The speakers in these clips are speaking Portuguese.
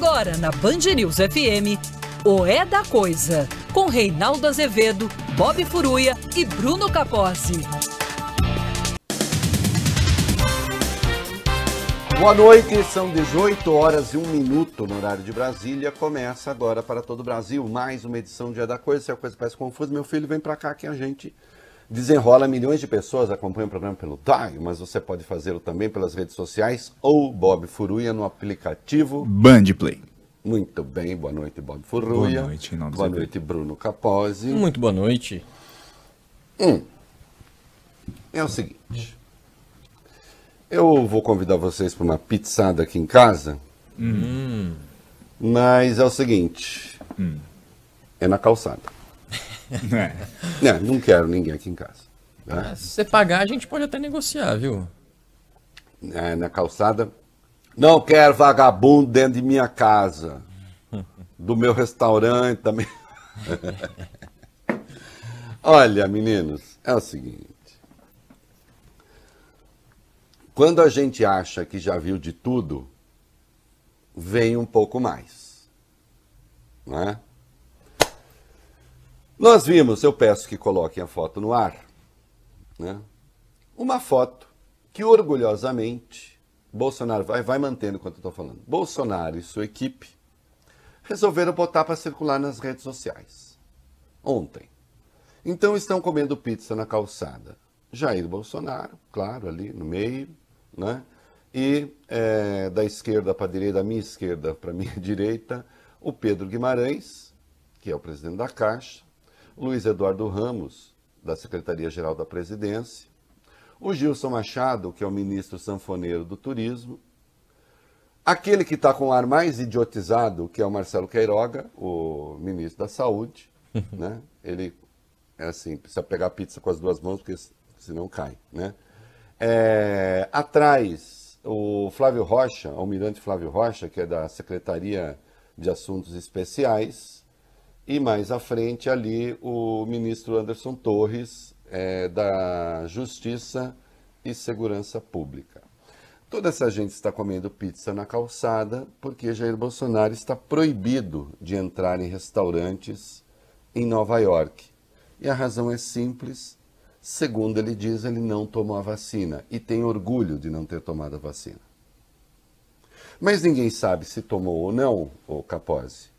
Agora na Band News FM, o É da Coisa, com Reinaldo Azevedo, Bob Furuia e Bruno Capozzi. Boa noite, são 18 horas e 1 minuto no horário de Brasília. Começa agora para todo o Brasil mais uma edição de É da Coisa. Se a coisa parece confusa, meu filho, vem para cá que a gente desenrola. Milhões de pessoas acompanham o programa pelo TAG, mas você pode fazê-lo também pelas redes sociais ou Bob Furuia no aplicativo Bandplay. Muito bem, boa noite, Bob Furuia. Boa noite, Reinaldo Boa noite, Bruno Capozzi. Muito boa noite. É o seguinte. Eu vou convidar vocês para uma pizzada aqui em casa. Mas é o seguinte. É na calçada. É. Não, não quero ninguém aqui em casa. tá? Se você pagar, a gente pode até negociar, viu? É, na calçada. Não quero vagabundo dentro de minha casa. Do meu restaurante também. Olha, meninos, é o seguinte. Quando a gente acha que já viu de tudo, vem um pouco mais. Não é? Nós vimos, eu peço que coloquem a foto no ar, né? uma foto que orgulhosamente Bolsonaro vai, vai mantendo enquanto eu estou falando. Bolsonaro e sua equipe resolveram botar para circular nas redes sociais ontem. Então estão comendo pizza na calçada. Jair Bolsonaro, claro, ali no meio, né? E eh, da esquerda para a direita, da minha esquerda para a minha direita, o Pedro Guimarães, que é o presidente da Caixa, Luiz Eduardo Ramos, da Secretaria-Geral da Presidência, o Gilson Machado, que é o ministro sanfoneiro do Turismo, aquele que está com o ar mais idiotizado, que é o Marcelo Queiroga, o ministro da Saúde, né? Ele é assim, precisa pegar a pizza com as duas mãos, porque senão cai, né? É, atrás, o Flávio Rocha, o almirante Flávio Rocha, que é da Secretaria de Assuntos Especiais, e mais à frente ali o ministro Anderson Torres, é, da Justiça e Segurança Pública. Toda essa gente está comendo pizza na calçada porque Jair Bolsonaro está proibido de entrar em restaurantes em Nova York. E a razão é simples. Segundo ele diz, ele não tomou a vacina e tem orgulho de não ter tomado a vacina. Mas ninguém sabe se tomou ou não, o Capozzi,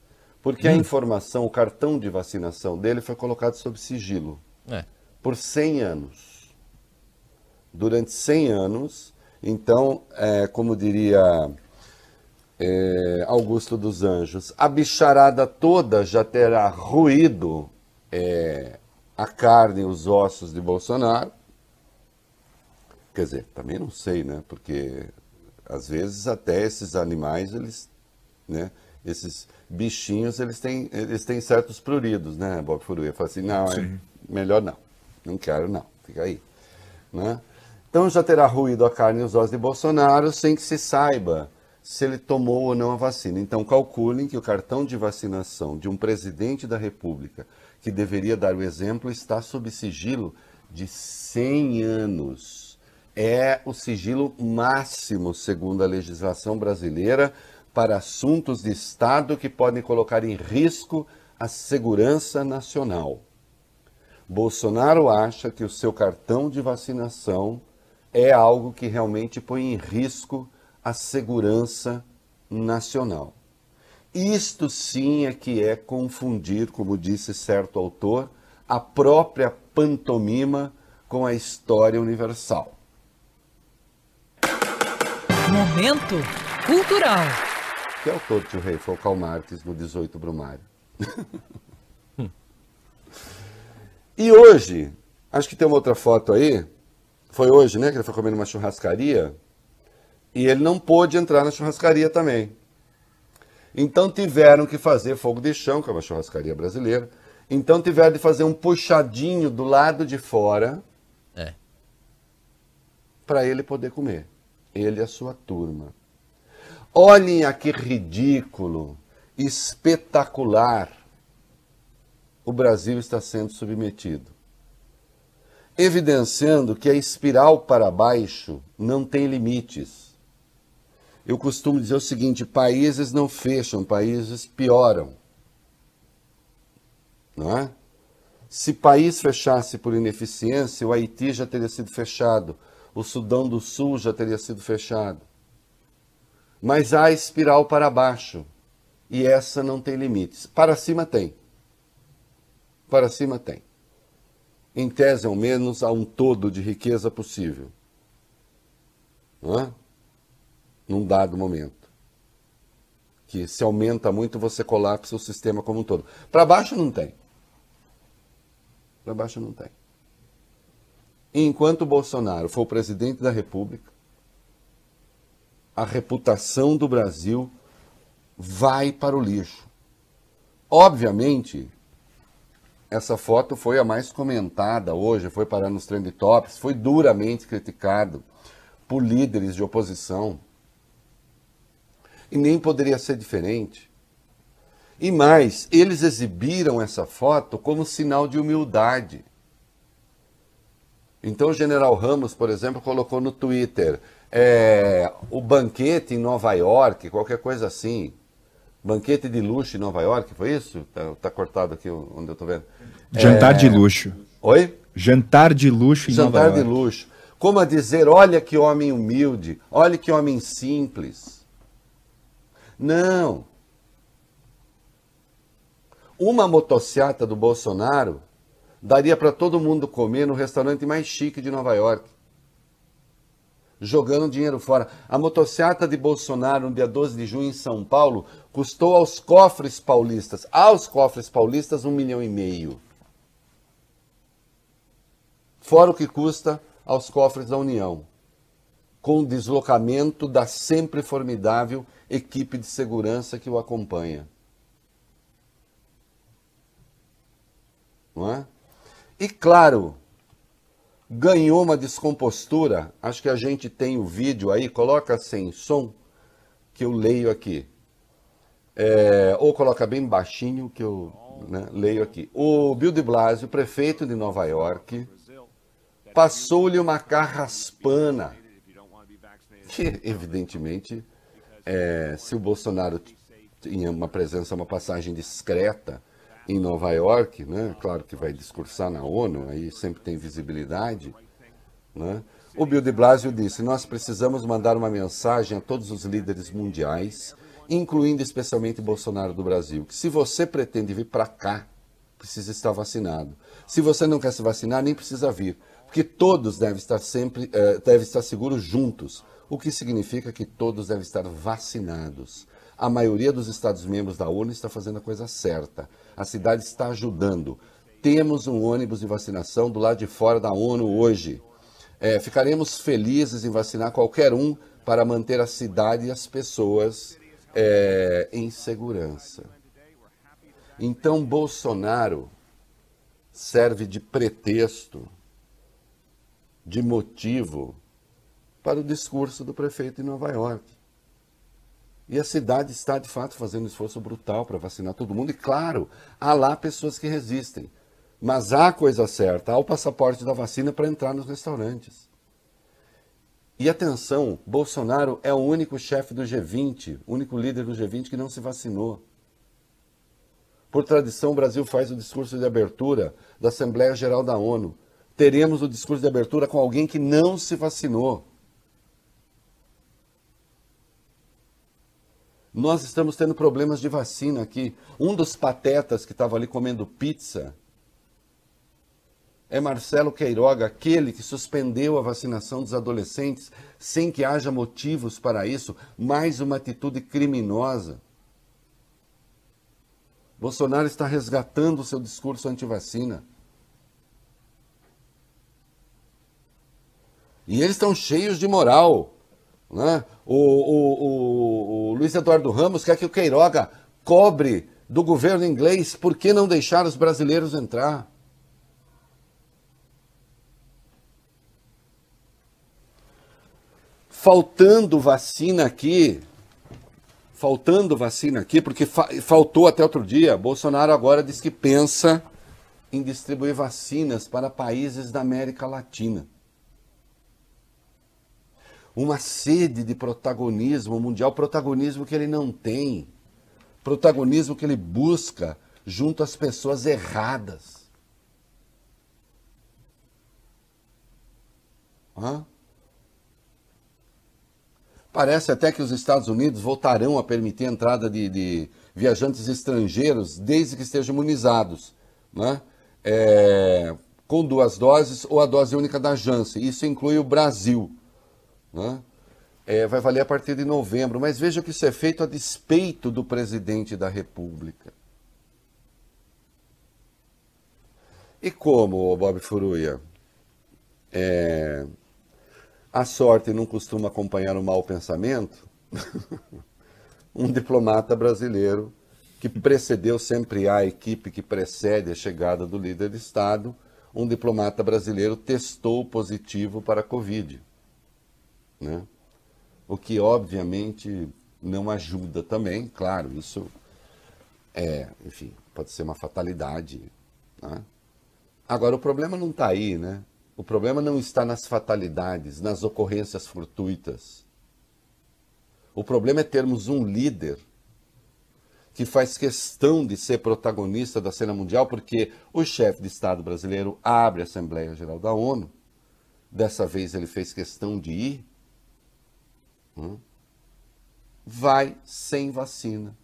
porque a informação, o cartão de vacinação dele foi colocado sob sigilo É. por 100 anos. Durante 100 anos, então, é, como diria é, Augusto dos Anjos, a bicharada toda já terá ruído é, a carne e os ossos de Bolsonaro. Quer dizer, também não sei, né? Porque às vezes até esses animais, eles, né? Esses bichinhos, eles têm, eles têm certos pruridos, né, Bob Furuia? Fala assim, não, é melhor não. Não quero não, fica aí. Né? Então já terá ruído a carne e os ossos de Bolsonaro sem que se saiba se ele tomou ou não a vacina. Então calculem que o cartão de vacinação de um presidente da República que deveria dar o exemplo está sob sigilo de 100 anos. É o sigilo máximo, segundo a legislação brasileira, para assuntos de Estado que podem colocar em risco a segurança nacional. Bolsonaro acha que o seu cartão de vacinação é algo que realmente põe em risco a segurança nacional. Isto sim é que é confundir, como disse certo autor, a própria pantomima com a história universal. Momento cultural. Que autor, tio Rei? Foi o Karl Marx no 18 Brumário. e hoje, acho que tem uma outra foto aí. Foi hoje, né? Que ele foi comer numa churrascaria. E ele não pôde entrar na churrascaria também. Então tiveram que fazer fogo de chão, que é uma churrascaria brasileira. Então tiveram de fazer um puxadinho do lado de fora É. para ele poder comer. Ele e a sua turma. Olhem a que ridículo, espetacular o Brasil está sendo submetido. Evidenciando que a espiral para baixo não tem limites. Eu costumo dizer o seguinte: países não fecham, países pioram. Não é? Se país fechasse por ineficiência, o Haiti já teria sido fechado, o Sudão do Sul já teria sido fechado. Mas há espiral para baixo e essa não tem limites. Para cima tem. Para cima tem. Em tese, ao menos, há um todo de riqueza possível. Não é? Num dado momento. Que se aumenta muito, você colapsa o sistema como um todo. Para baixo não tem. Para baixo não tem. enquanto Bolsonaro for presidente da República, a reputação do Brasil vai para o lixo. Obviamente, essa foto foi a mais comentada hoje, foi parar nos trend tops, foi duramente criticado por líderes de oposição. E nem poderia ser diferente. E mais, eles exibiram essa foto como sinal de humildade. Então o general Ramos, por exemplo, colocou no Twitter é, o banquete em Nova York, qualquer coisa assim. Banquete de luxo em Nova York, foi isso? Tá, tá cortado aqui onde eu tô vendo. Jantar é... de luxo. Oi? Jantar de luxo em Jantar Nova York. de luxo. Como a dizer, olha que homem humilde, olha que homem simples. Não. Uma motociata do Bolsonaro daria para todo mundo comer no restaurante mais chique de Nova York jogando dinheiro fora. A motocicleta de Bolsonaro, no dia 12 de junho, em São Paulo, custou aos cofres paulistas, aos cofres paulistas, um milhão e meio. Fora o que custa aos cofres da União, com o deslocamento da sempre formidável equipe de segurança que o acompanha. Não é? E claro, ganhou uma descompostura. Acho que a gente tem o vídeo aí, coloca sem som, que eu leio aqui. É, ou coloca bem baixinho, que eu né, leio aqui. O Bill de Blasio, prefeito de Nova York, passou-lhe uma carraspana. Que, evidentemente, é, se o Bolsonaro tinha uma presença, uma passagem discreta, em Nova York, né? claro que vai discursar na ONU, aí sempre tem visibilidade. Né? O Bill de Blasio disse: Nós precisamos mandar uma mensagem a todos os líderes mundiais, incluindo especialmente Bolsonaro do Brasil, que se você pretende vir para cá, precisa estar vacinado. Se você não quer se vacinar, nem precisa vir, porque todos devem estar sempre, eh, devem estar seguros juntos, o que significa que todos devem estar vacinados. A maioria dos Estados-membros da ONU está fazendo a coisa certa. A cidade está ajudando. Temos um ônibus de vacinação do lado de fora da ONU hoje. É, ficaremos felizes em vacinar qualquer um para manter a cidade e as pessoas é, em segurança. Então, Bolsonaro serve de pretexto, de motivo para o discurso do prefeito de Nova York. E a cidade está, de fato, fazendo um esforço brutal para vacinar todo mundo. E, claro, há lá pessoas que resistem. Mas há coisa certa, há o passaporte da vacina para entrar nos restaurantes. E atenção, Bolsonaro é o único chefe do G20, o único líder do G20 que não se vacinou. Por tradição, o Brasil faz o discurso de abertura da Assembleia Geral da ONU. Teremos o discurso de abertura com alguém que não se vacinou. Nós estamos tendo problemas de vacina aqui. Um dos patetas que estava ali comendo pizza é Marcelo Queiroga, aquele que suspendeu a vacinação dos adolescentes sem que haja motivos para isso. Mais uma atitude criminosa. Bolsonaro está resgatando o seu discurso anti-vacina. E eles estão cheios de moral. Né? O, o, o, o Luiz Eduardo Ramos quer que o Queiroga cobre do governo inglês por que não deixar os brasileiros entrar. Faltando vacina aqui, faltando vacina aqui, porque fa faltou até outro dia, Bolsonaro agora diz que pensa em distribuir vacinas para países da América Latina. Uma sede de protagonismo mundial, protagonismo que ele não tem, protagonismo que ele busca junto às pessoas erradas. Hã? Parece até que os Estados Unidos voltarão a permitir a entrada de, de viajantes estrangeiros desde que estejam imunizados, né? É, com duas doses ou a dose única da Janssen. Isso inclui o Brasil. Né? É, vai valer a partir de novembro. Mas veja que isso é feito a despeito do presidente da República. E como, Bob Furuia? É, a sorte não costuma acompanhar o mau pensamento. um diplomata brasileiro que precedeu sempre a equipe que precede a chegada do líder de Estado, um diplomata brasileiro testou positivo para a Covid. Né? O que, obviamente, não ajuda também, claro, isso é, enfim, pode ser uma fatalidade. Né? Agora, o problema não está aí, né? O problema não está nas fatalidades, nas ocorrências fortuitas. O problema é termos um líder que faz questão de ser protagonista da cena mundial, porque o chefe de Estado brasileiro abre a Assembleia Geral da ONU. Dessa vez ele fez questão de ir. Hum, vai sem vacina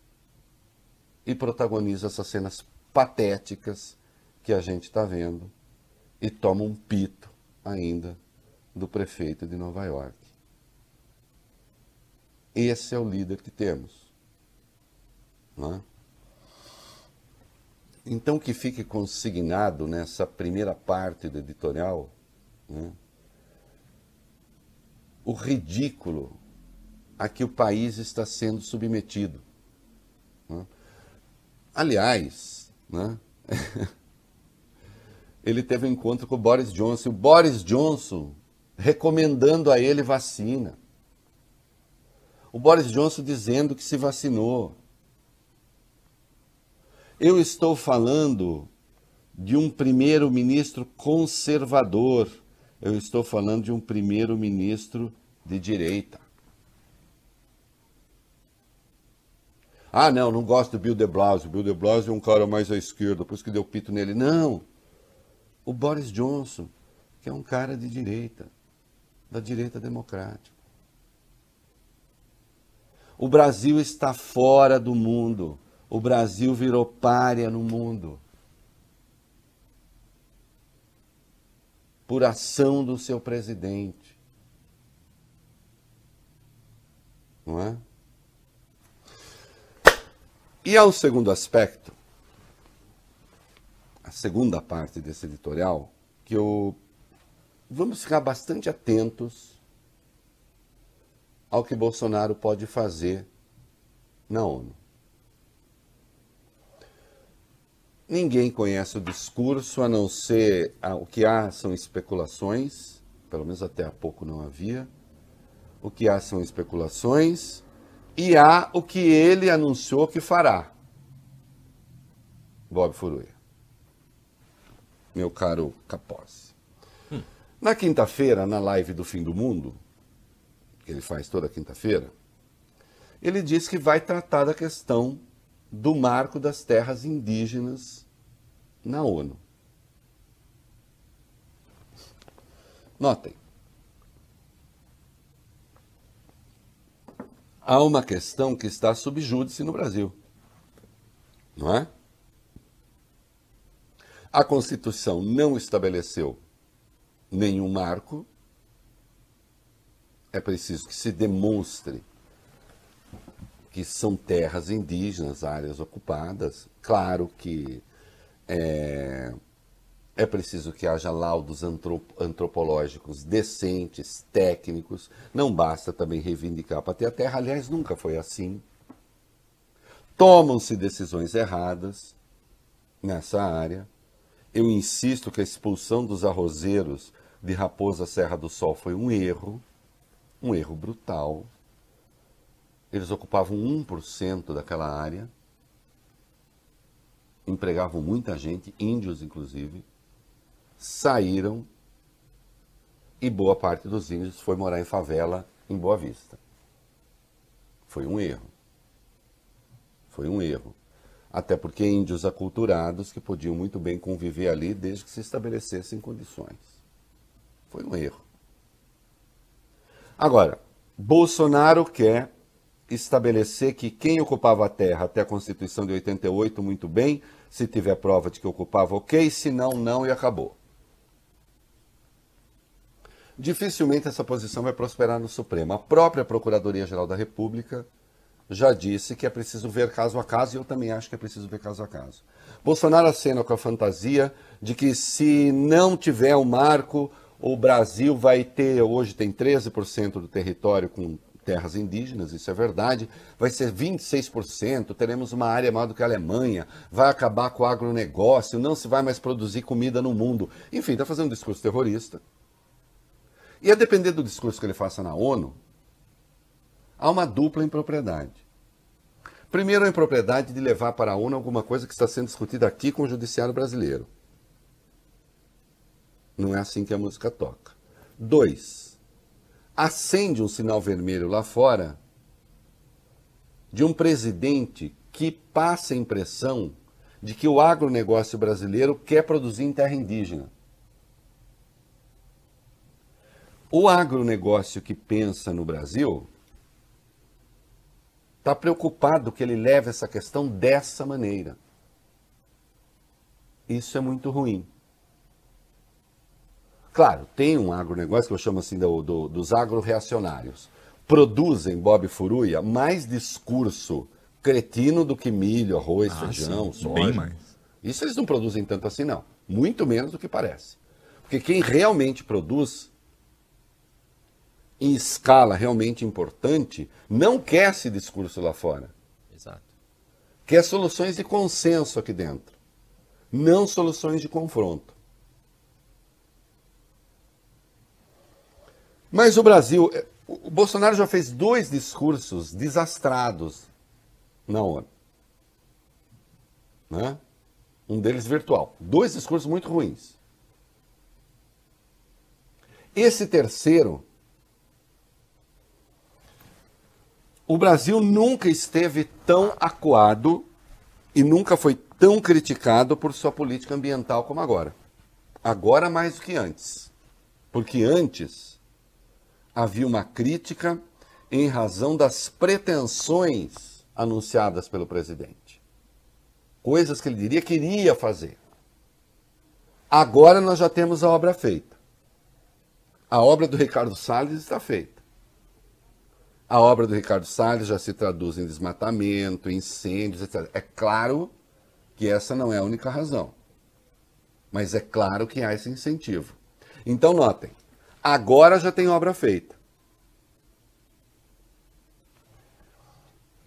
e protagoniza essas cenas patéticas que a gente está vendo e toma um pito ainda do prefeito de Nova York. Esse é o líder que temos. É? Então, que fique consignado nessa primeira parte do editorial né, o ridículo a que o país está sendo submetido. Né? Aliás, né, ele teve um encontro com o Boris Johnson. O Boris Johnson recomendando a ele vacina. O Boris Johnson dizendo que se vacinou. Eu estou falando de um primeiro-ministro conservador. Eu estou falando de um primeiro-ministro de direita. Ah, não, não gosto do Bill de Blasio. Bill de Blasio é um cara mais à esquerda, por isso que deu pito nele. Não o Boris Johnson, que é um cara de direita, da direita democrática. O Brasil está fora do mundo. O Brasil virou párea no mundo. Por ação do seu presidente. Não é? E ao segundo aspecto, a segunda parte desse editorial, que eu vamos ficar bastante atentos ao que Bolsonaro pode fazer na ONU. Ninguém conhece o discurso, a não ser ah, o que há são especulações, pelo menos até há pouco não havia. O que há são especulações, e há o que ele anunciou que fará. Bob Furuia meu caro Capozzi. Hum. Na quinta-feira, na live do Fim do Mundo, que ele faz toda quinta-feira, ele diz que vai tratar da questão do marco das terras indígenas na ONU. Notem. Há uma questão que está sob júdice no Brasil. Não é? A Constituição não estabeleceu nenhum marco. É preciso que se demonstre que são terras indígenas, áreas ocupadas. Claro que é, é preciso que haja laudos antropológicos decentes, técnicos. Não basta também reivindicar para ter a terra. Aliás, nunca foi assim. Tomam-se decisões erradas nessa área. Eu insisto que a expulsão dos arrozeiros de Raposa Serra do Sol foi um erro, um erro brutal. Eles ocupavam 1% daquela área, empregavam muita gente, índios inclusive, saíram e boa parte dos índios foi morar em favela em Boa Vista. Foi um erro. Foi um erro. Até porque índios aculturados que podiam muito bem conviver ali desde que se estabelecessem condições. Foi um erro. Agora, Bolsonaro quer estabelecer que quem ocupava a terra até a Constituição de 88, muito bem, se tiver prova de que ocupava, ok, se não, não e acabou. Dificilmente essa posição vai prosperar no Supremo. A própria Procuradoria-Geral da República já disse que é preciso ver caso a caso, e eu também acho que é preciso ver caso a caso. Bolsonaro acena com a fantasia de que se não tiver o um marco, o Brasil vai ter, hoje tem 13% do território com terras indígenas, isso é verdade, vai ser 26%, teremos uma área maior do que a Alemanha, vai acabar com o agronegócio, não se vai mais produzir comida no mundo. Enfim, está fazendo um discurso terrorista. E a depender do discurso que ele faça na ONU, há uma dupla impropriedade. Primeiro, a impropriedade de levar para a ONU alguma coisa que está sendo discutida aqui com o judiciário brasileiro. Não é assim que a música toca. Dois, acende um sinal vermelho lá fora de um presidente que passa a impressão de que o agronegócio brasileiro quer produzir em terra indígena. O agronegócio que pensa no Brasil está preocupado que ele leve essa questão dessa maneira. Isso é muito ruim. Claro, tem um agronegócio que eu chamo assim do, do, dos agro-reacionários. Produzem, Bob Furuia, mais discurso cretino do que milho, arroz, ah, feijão, sim, soja. Bem mais. Isso eles não produzem tanto assim, não. Muito menos do que parece. Porque quem realmente produz em escala realmente importante não quer esse discurso lá fora. Exato. Quer soluções de consenso aqui dentro, não soluções de confronto. Mas o Brasil, é, o Bolsonaro já fez dois discursos desastrados na ONU. Né? Um deles virtual. Dois discursos muito ruins. Esse terceiro, o Brasil nunca esteve tão acuado e nunca foi tão criticado por sua política ambiental como agora. Agora mais do que antes. Porque antes havia uma crítica em razão das pretensões anunciadas pelo presidente. Coisas que ele diria que iria fazer. Agora nós já temos a obra feita. A obra do Ricardo Salles está feita. A obra do Ricardo Salles já se traduz em desmatamento, incêndios, etc. É claro que essa não é a única razão. Mas é claro que há esse incentivo. Então, notem, Agora já tem obra feita.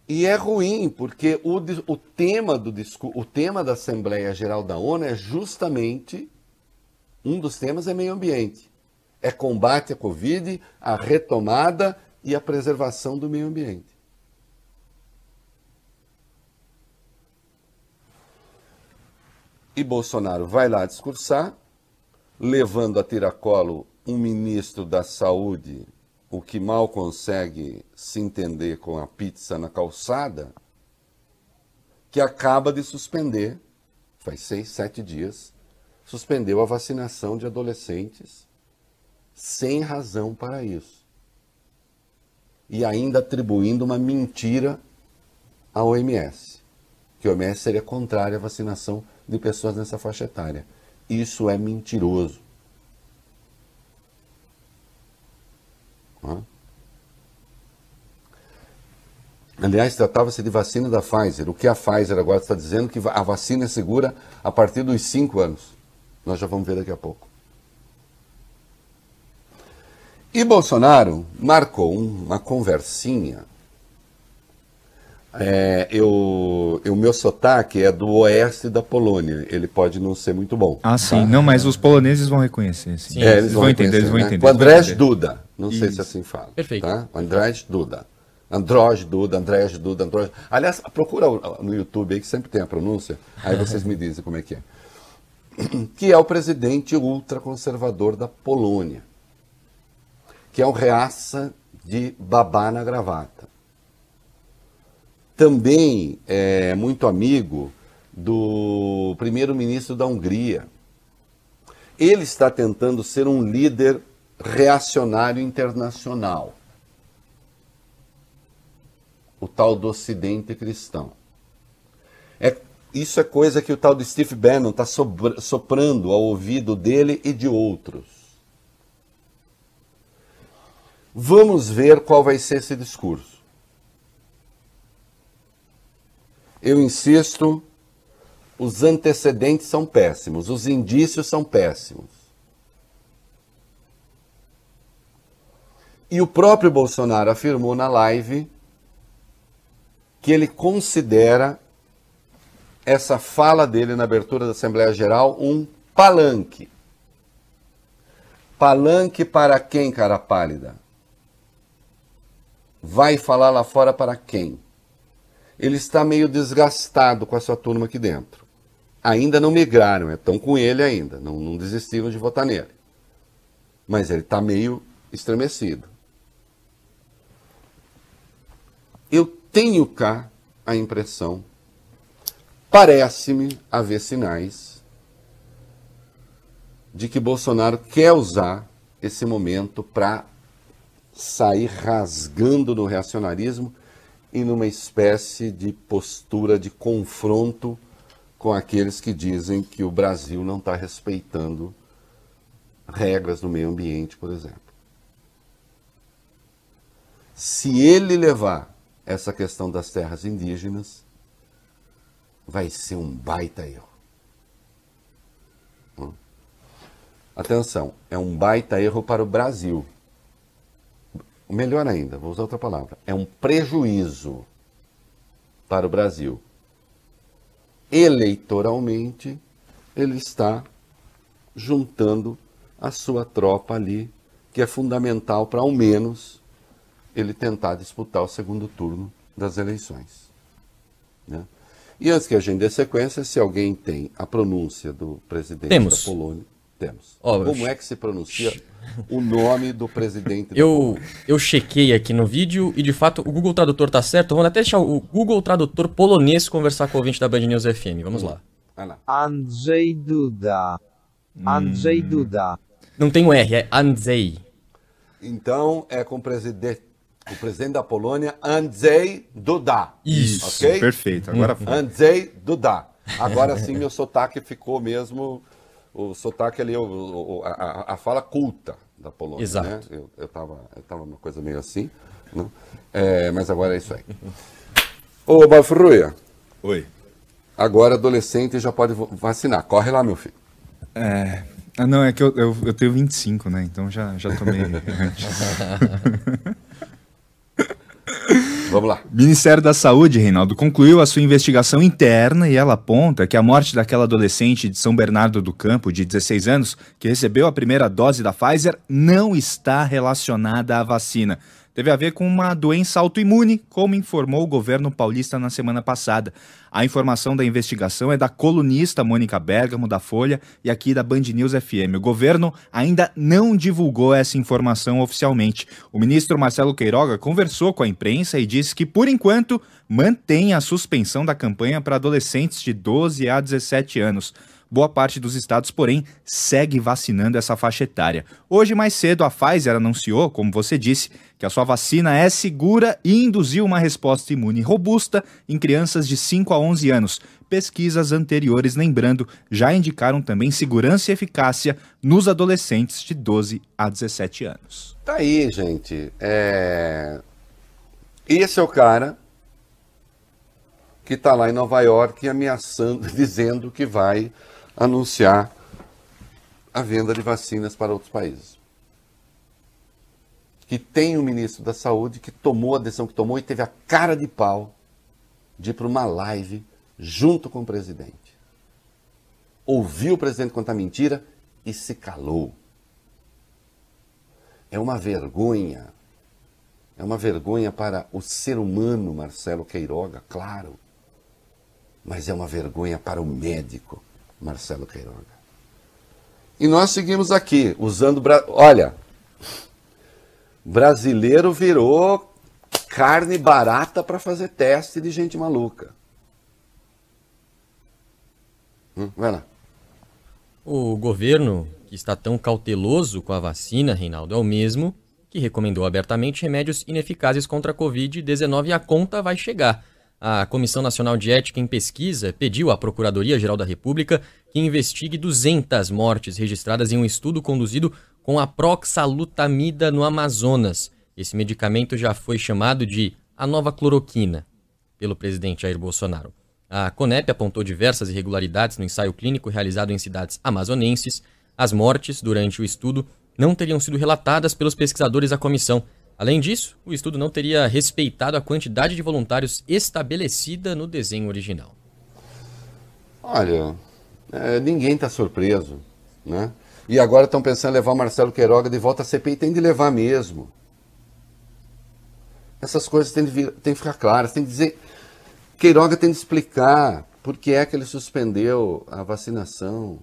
E é ruim, porque o, o, tema do o tema da Assembleia Geral da ONU é justamente um dos temas é meio ambiente. É combate à Covid, a retomada e a preservação do meio ambiente. E Bolsonaro vai lá discursar, levando a tiracolo um ministro da Saúde, o que mal consegue se entender com a pizza na calçada, que acaba de suspender, faz seis, sete dias, suspendeu a vacinação de adolescentes sem razão para isso. E ainda atribuindo uma mentira à OMS, que a OMS seria contrária à vacinação de pessoas nessa faixa etária. Isso é mentiroso. Aliás, tratava-se de vacina da Pfizer. O que a Pfizer agora está dizendo que a vacina é segura a partir dos 5 anos. Nós já vamos ver daqui a pouco. E Bolsonaro marcou uma conversinha. É, eu, o meu sotaque é do oeste da Polônia. Ele pode não ser muito bom. Ah, sim. Tá? Não, mas os poloneses vão reconhecer. Sim. É, eles, vão, vão entender, eles vão né? entender. O Andrés Duda. Não Isso. sei se assim fala. Perfeito. Tá? Andrés Duda. Andróge Duda, Andrés Duda, Andróge. Aliás, procura no YouTube aí que sempre tem a pronúncia, aí vocês me dizem como é que é. Que é o presidente ultraconservador da Polônia, que é um reaça de babá na gravata. Também é muito amigo do primeiro-ministro da Hungria. Ele está tentando ser um líder reacionário internacional. O tal do Ocidente cristão. É, isso é coisa que o tal de Steve Bannon está soprando ao ouvido dele e de outros. Vamos ver qual vai ser esse discurso. Eu insisto, os antecedentes são péssimos, os indícios são péssimos. E o próprio Bolsonaro afirmou na live que ele considera essa fala dele na abertura da Assembleia Geral um palanque. Palanque para quem, cara pálida? Vai falar lá fora para quem? Ele está meio desgastado com a sua turma aqui dentro. Ainda não migraram, estão com ele ainda, não, não desistiram de votar nele. Mas ele está meio estremecido. Eu tenho cá a impressão Parece-me haver sinais de que Bolsonaro quer usar esse momento para sair rasgando no reacionarismo e numa espécie de postura de confronto com aqueles que dizem que o Brasil não está respeitando regras no meio ambiente, por exemplo. Se ele levar essa questão das terras indígenas, vai ser um baita erro. Hum. Atenção, é um baita erro para o Brasil. Melhor ainda, vou usar outra palavra. É um prejuízo para o Brasil. Eleitoralmente, ele está juntando a sua tropa ali, que é fundamental para, ao menos, ele tentar disputar o segundo turno das eleições. Né? E antes que a gente dê sequência, se alguém tem a pronúncia do presidente temos. da Polônia, temos. Oh, Como é que se pronuncia o nome do presidente da eu, Polônia? Eu chequei aqui no vídeo e de fato o Google Tradutor tá certo. Vamos até deixar o Google Tradutor polonês conversar com o ouvinte da Band News FM. Vamos lá. Andrzej Duda. Andrzej hum. Duda. Não tem o R, é Andrzej. Então é com o presidente o presidente da Polônia, Andrzej Duda. Isso, okay? perfeito. Agora foi. Andrzej Duda. Agora sim, meu sotaque ficou mesmo. O sotaque ali, o, o, a, a, fala culta da Polônia. Exato. Né? Eu, eu, tava, eu tava uma coisa meio assim. Né? É, mas agora é isso aí. Ô, Bafruia. Oi. Agora adolescente já pode vacinar. Corre lá, meu filho. É. Ah, não, é que eu, eu, eu tenho 25, né? Então já, já tomei antes. Vamos lá. Ministério da Saúde, Reinaldo, concluiu a sua investigação interna e ela aponta que a morte daquela adolescente de São Bernardo do Campo, de 16 anos, que recebeu a primeira dose da Pfizer, não está relacionada à vacina teve a ver com uma doença autoimune, como informou o governo paulista na semana passada. A informação da investigação é da colunista Mônica Bergamo, da Folha, e aqui da Band News FM. O governo ainda não divulgou essa informação oficialmente. O ministro Marcelo Queiroga conversou com a imprensa e disse que, por enquanto, mantém a suspensão da campanha para adolescentes de 12 a 17 anos. Boa parte dos estados, porém, segue vacinando essa faixa etária. Hoje, mais cedo, a Pfizer anunciou, como você disse, que a sua vacina é segura e induziu uma resposta imune robusta em crianças de 5 a 11 anos. Pesquisas anteriores, lembrando, já indicaram também segurança e eficácia nos adolescentes de 12 a 17 anos. Tá aí, gente. É... Esse é o cara que está lá em Nova York ameaçando, dizendo que vai anunciar a venda de vacinas para outros países. Que tem o um ministro da Saúde que tomou a decisão que tomou e teve a cara de pau de ir para uma live junto com o presidente. Ouviu o presidente contar mentira e se calou. É uma vergonha. É uma vergonha para o ser humano, Marcelo Queiroga, claro. Mas é uma vergonha para o médico Marcelo Queiroga. E nós seguimos aqui, usando. Olha, Brasileiro virou carne barata para fazer teste de gente maluca. Hum, vai lá. O governo, que está tão cauteloso com a vacina, Reinaldo, é o mesmo que recomendou abertamente remédios ineficazes contra a Covid-19 e a conta vai chegar. A Comissão Nacional de Ética em Pesquisa pediu à Procuradoria-Geral da República que investigue 200 mortes registradas em um estudo conduzido com a proxalutamida no Amazonas. Esse medicamento já foi chamado de a nova cloroquina pelo presidente Jair Bolsonaro. A CONEP apontou diversas irregularidades no ensaio clínico realizado em cidades amazonenses. As mortes durante o estudo não teriam sido relatadas pelos pesquisadores da comissão. Além disso, o estudo não teria respeitado a quantidade de voluntários estabelecida no desenho original. Olha, é, ninguém está surpreso, né? E agora estão pensando em levar o Marcelo Queiroga de volta à CPI. Tem de levar mesmo. Essas coisas têm de, vir, têm de ficar claras. Tem que dizer. Queiroga tem de explicar por que é que ele suspendeu a vacinação.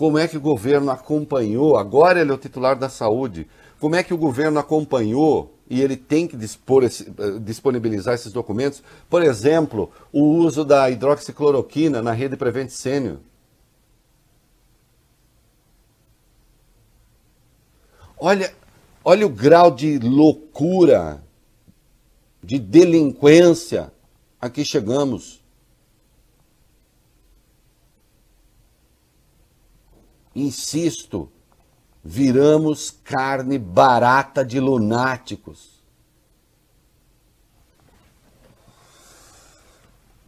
Como é que o governo acompanhou? Agora ele é o titular da saúde. Como é que o governo acompanhou e ele tem que esse, eh, disponibilizar esses documentos? Por exemplo, o uso da hidroxicloroquina na rede Prevent Senior. Olha, olha o grau de loucura, de delinquência a que chegamos. Insisto, viramos carne barata de lunáticos.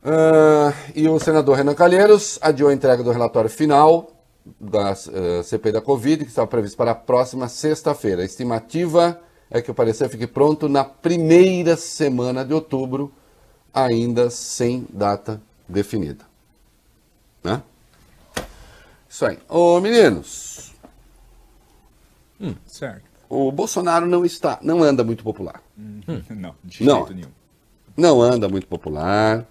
Uh, e o senador Renan Calheiros adiou a entrega do relatório final da uh, eh, CPI da Covid, que estava previsto para a próxima sexta-feira. A estimativa é que o parecer fique pronto na primeira semana de outubro, ainda sem data definida. Né? Isso aí. Ô, meninos. Hum, certo. O Bolsonaro não está, não anda muito popular. Hum, não, de não, jeito nenhum. Não anda muito popular.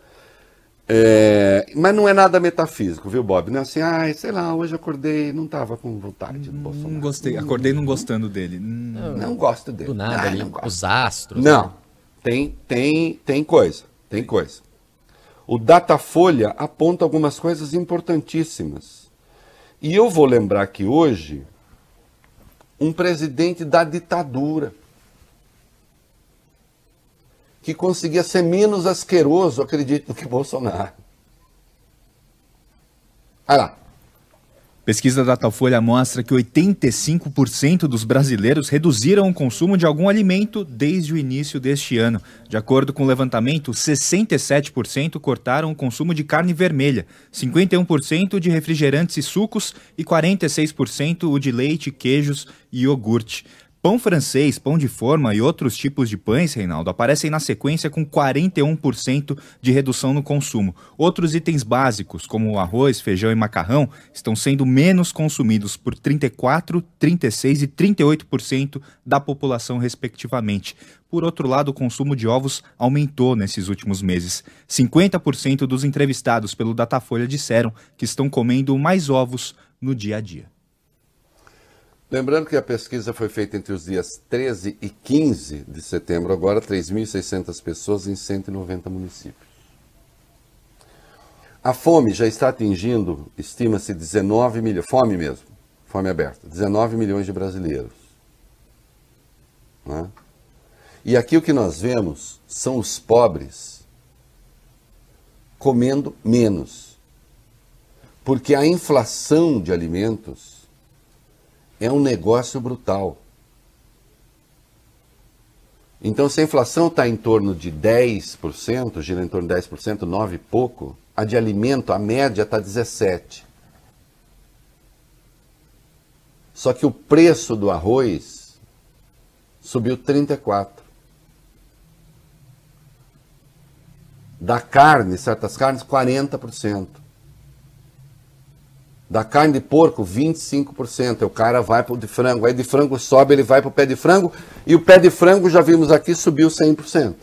É, mas não é nada metafísico, viu, Bob? Não é assim, ai, sei lá, hoje acordei, não estava com vontade do Bolsonaro. Não gostei, acordei não gostando dele. Hum. Não, não gosto dele. Do nada Ai, ali, não gosto. os astros. Não, né? tem, tem, tem coisa, tem coisa. O Datafolha aponta algumas coisas importantíssimas. E eu vou lembrar que hoje, um presidente da ditadura, que conseguia ser menos asqueroso, acredito, do que Bolsonaro. Olha lá. Pesquisa da Datafolha mostra que 85% dos brasileiros reduziram o consumo de algum alimento desde o início deste ano. De acordo com o levantamento, 67% cortaram o consumo de carne vermelha, 51% de refrigerantes e sucos e 46% o de leite, queijos e iogurte. Pão francês, pão de forma e outros tipos de pães, Reinaldo, aparecem na sequência com 41% de redução no consumo. Outros itens básicos, como arroz, feijão e macarrão, estão sendo menos consumidos por 34%, 36% e 38% da população, respectivamente. Por outro lado, o consumo de ovos aumentou nesses últimos meses. 50% dos entrevistados pelo Datafolha disseram que estão comendo mais ovos no dia a dia. Lembrando que a pesquisa foi feita entre os dias 13 e 15 de setembro, agora 3.600 pessoas em 190 municípios. A fome já está atingindo, estima-se, 19 milhões, fome mesmo, fome aberta, 19 milhões de brasileiros. Né? E aqui o que nós vemos são os pobres comendo menos. Porque a inflação de alimentos é um negócio brutal. Então, se a inflação está em torno de 10%, gira em torno de 10%, 9 e pouco, a de alimento, a média está 17%. Só que o preço do arroz subiu 34%. Da carne, certas carnes, 40%. Da carne de porco, 25%. O cara vai para o de frango. Aí de frango sobe, ele vai para o pé de frango. E o pé de frango, já vimos aqui, subiu 100%.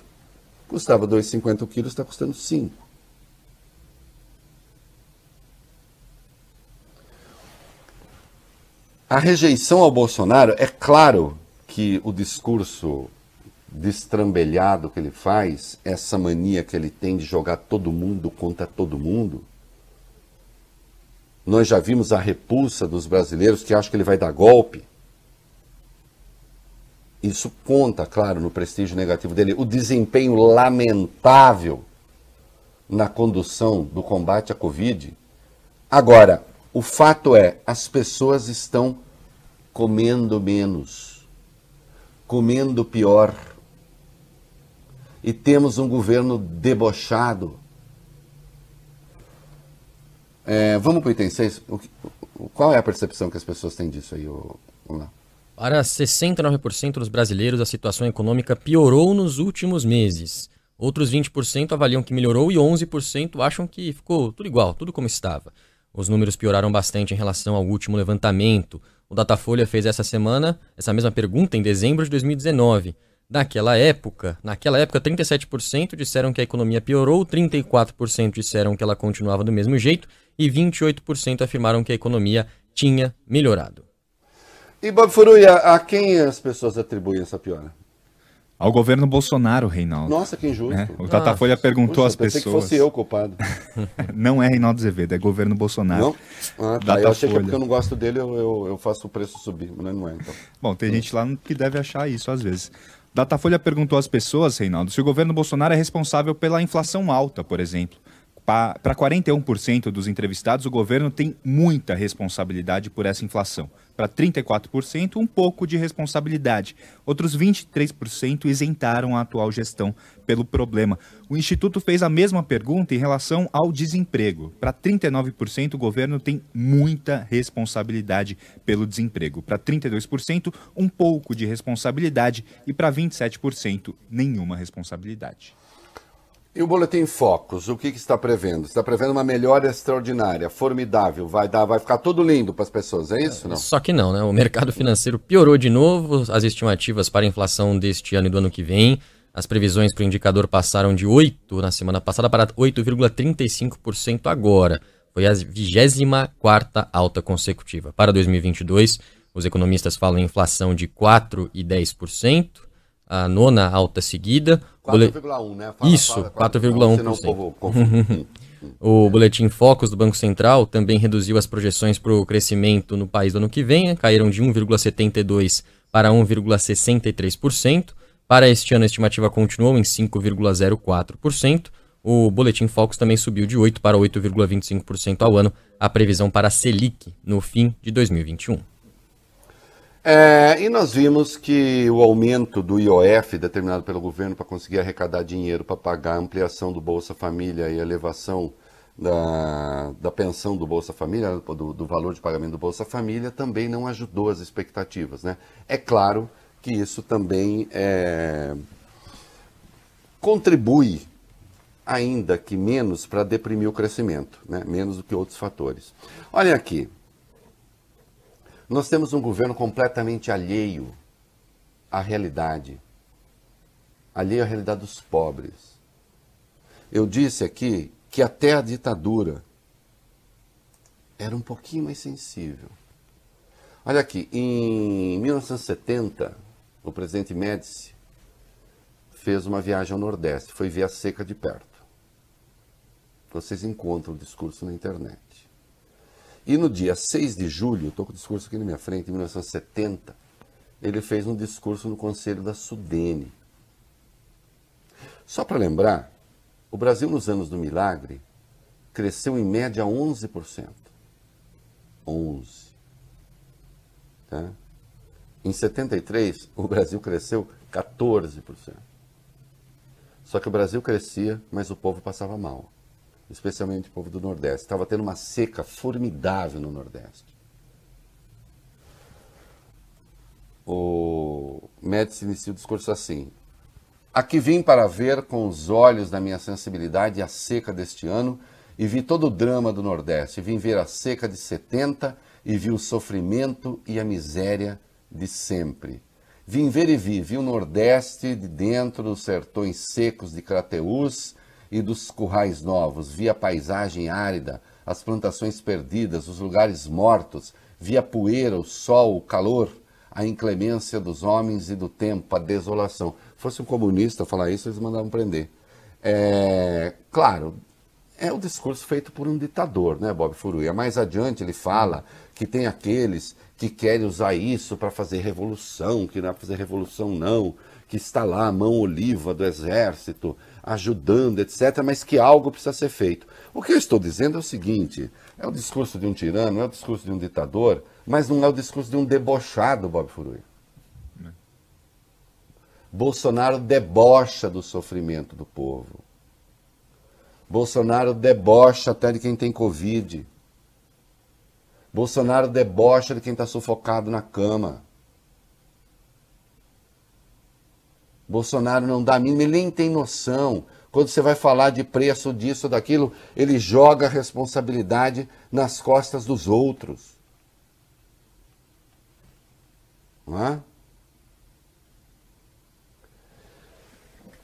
Custava 2,50 o quilo, está custando 5. A rejeição ao Bolsonaro, é claro que o discurso destrambelhado que ele faz, essa mania que ele tem de jogar todo mundo contra todo mundo. Nós já vimos a repulsa dos brasileiros que acham que ele vai dar golpe. Isso conta, claro, no prestígio negativo dele. O desempenho lamentável na condução do combate à Covid. Agora, o fato é, as pessoas estão comendo menos, comendo pior. E temos um governo debochado. É, vamos para o item 6. Qual é a percepção que as pessoas têm disso aí? Vamos lá. Para 69% dos brasileiros, a situação econômica piorou nos últimos meses. Outros 20% avaliam que melhorou e 11% acham que ficou tudo igual, tudo como estava. Os números pioraram bastante em relação ao último levantamento. O Datafolha fez essa semana essa mesma pergunta em dezembro de 2019. Naquela época, naquela época 37% disseram que a economia piorou, 34% disseram que ela continuava do mesmo jeito e 28% afirmaram que a economia tinha melhorado. E Bob Furuia, a quem as pessoas atribuem essa piora? Ao governo Bolsonaro, Reinaldo. Nossa, que injusto. É, o Datafolha Nossa. perguntou às pessoas. que fosse eu culpado. não é Reinaldo Azevedo, é governo Bolsonaro. Não? Ah, tá. Eu achei que é porque eu não gosto dele, eu, eu, eu faço o preço subir, mas não é então. Bom, tem hum. gente lá que deve achar isso às vezes. Datafolha perguntou às pessoas, Reinaldo, se o governo Bolsonaro é responsável pela inflação alta, por exemplo. Para 41% dos entrevistados, o governo tem muita responsabilidade por essa inflação. Para 34%, um pouco de responsabilidade. Outros 23% isentaram a atual gestão pelo problema. O Instituto fez a mesma pergunta em relação ao desemprego. Para 39%, o governo tem muita responsabilidade pelo desemprego. Para 32%, um pouco de responsabilidade. E para 27%, nenhuma responsabilidade. E o Boletim Focus, o que, que está prevendo? Está prevendo uma melhora extraordinária, formidável, vai, dar, vai ficar tudo lindo para as pessoas, é isso? Não? Só que não, né? O mercado financeiro piorou de novo, as estimativas para a inflação deste ano e do ano que vem, as previsões para o indicador passaram de 8 na semana passada para 8,35% agora. Foi a 24 alta consecutiva. Para 2022, os economistas falam em inflação de 4 e 10%, a nona alta seguida. 4,1, né? Fala, Isso, 4,1%. o Boletim Focus do Banco Central também reduziu as projeções para o crescimento no país do ano que vem, caíram de 1,72% para 1,63%. Para este ano, a estimativa continuou em 5,04%. O Boletim Focus também subiu de 8% para 8,25% ao ano, a previsão para a Selic no fim de 2021. É, e nós vimos que o aumento do IOF determinado pelo governo para conseguir arrecadar dinheiro para pagar a ampliação do Bolsa Família e a elevação da, da pensão do Bolsa Família, do, do valor de pagamento do Bolsa Família, também não ajudou as expectativas. Né? É claro que isso também é, contribui, ainda que menos, para deprimir o crescimento, né? menos do que outros fatores. Olha aqui, nós temos um governo completamente alheio à realidade, alheio à realidade dos pobres. Eu disse aqui que até a ditadura era um pouquinho mais sensível. Olha aqui, em 1970, o presidente Médici fez uma viagem ao Nordeste, foi ver a seca de perto. Vocês encontram o discurso na internet. E no dia 6 de julho, estou com o discurso aqui na minha frente, em 1970, ele fez um discurso no Conselho da Sudene. Só para lembrar, o Brasil nos anos do milagre cresceu em média 11%. 11%. Tá? Em 73, o Brasil cresceu 14%. Só que o Brasil crescia, mas o povo passava mal especialmente o povo do Nordeste. Estava tendo uma seca formidável no Nordeste. O Médici inicia o discurso assim: Aqui vim para ver com os olhos da minha sensibilidade a seca deste ano e vi todo o drama do Nordeste. Vim ver a seca de 70 e vi o sofrimento e a miséria de sempre. Vim ver e vi, vi o Nordeste de dentro dos sertões secos de Crateús e dos currais novos, vi a paisagem árida, as plantações perdidas, os lugares mortos, via poeira, o sol, o calor, a inclemência dos homens e do tempo, a desolação. Se fosse um comunista falar isso, eles mandavam prender. É, claro, é o discurso feito por um ditador, né, Bob Furuia? Mais adiante ele fala que tem aqueles que querem usar isso para fazer revolução, que não é fazer revolução não, que está lá a mão oliva do exército, ajudando, etc., mas que algo precisa ser feito. O que eu estou dizendo é o seguinte: é o discurso de um tirano, é o discurso de um ditador, mas não é o discurso de um debochado, Bob Furui. Bolsonaro debocha do sofrimento do povo. Bolsonaro debocha até de quem tem Covid. Bolsonaro debocha de quem está sufocado na cama. Bolsonaro não dá a mínima, ele nem tem noção. Quando você vai falar de preço disso daquilo, ele joga a responsabilidade nas costas dos outros. Não é?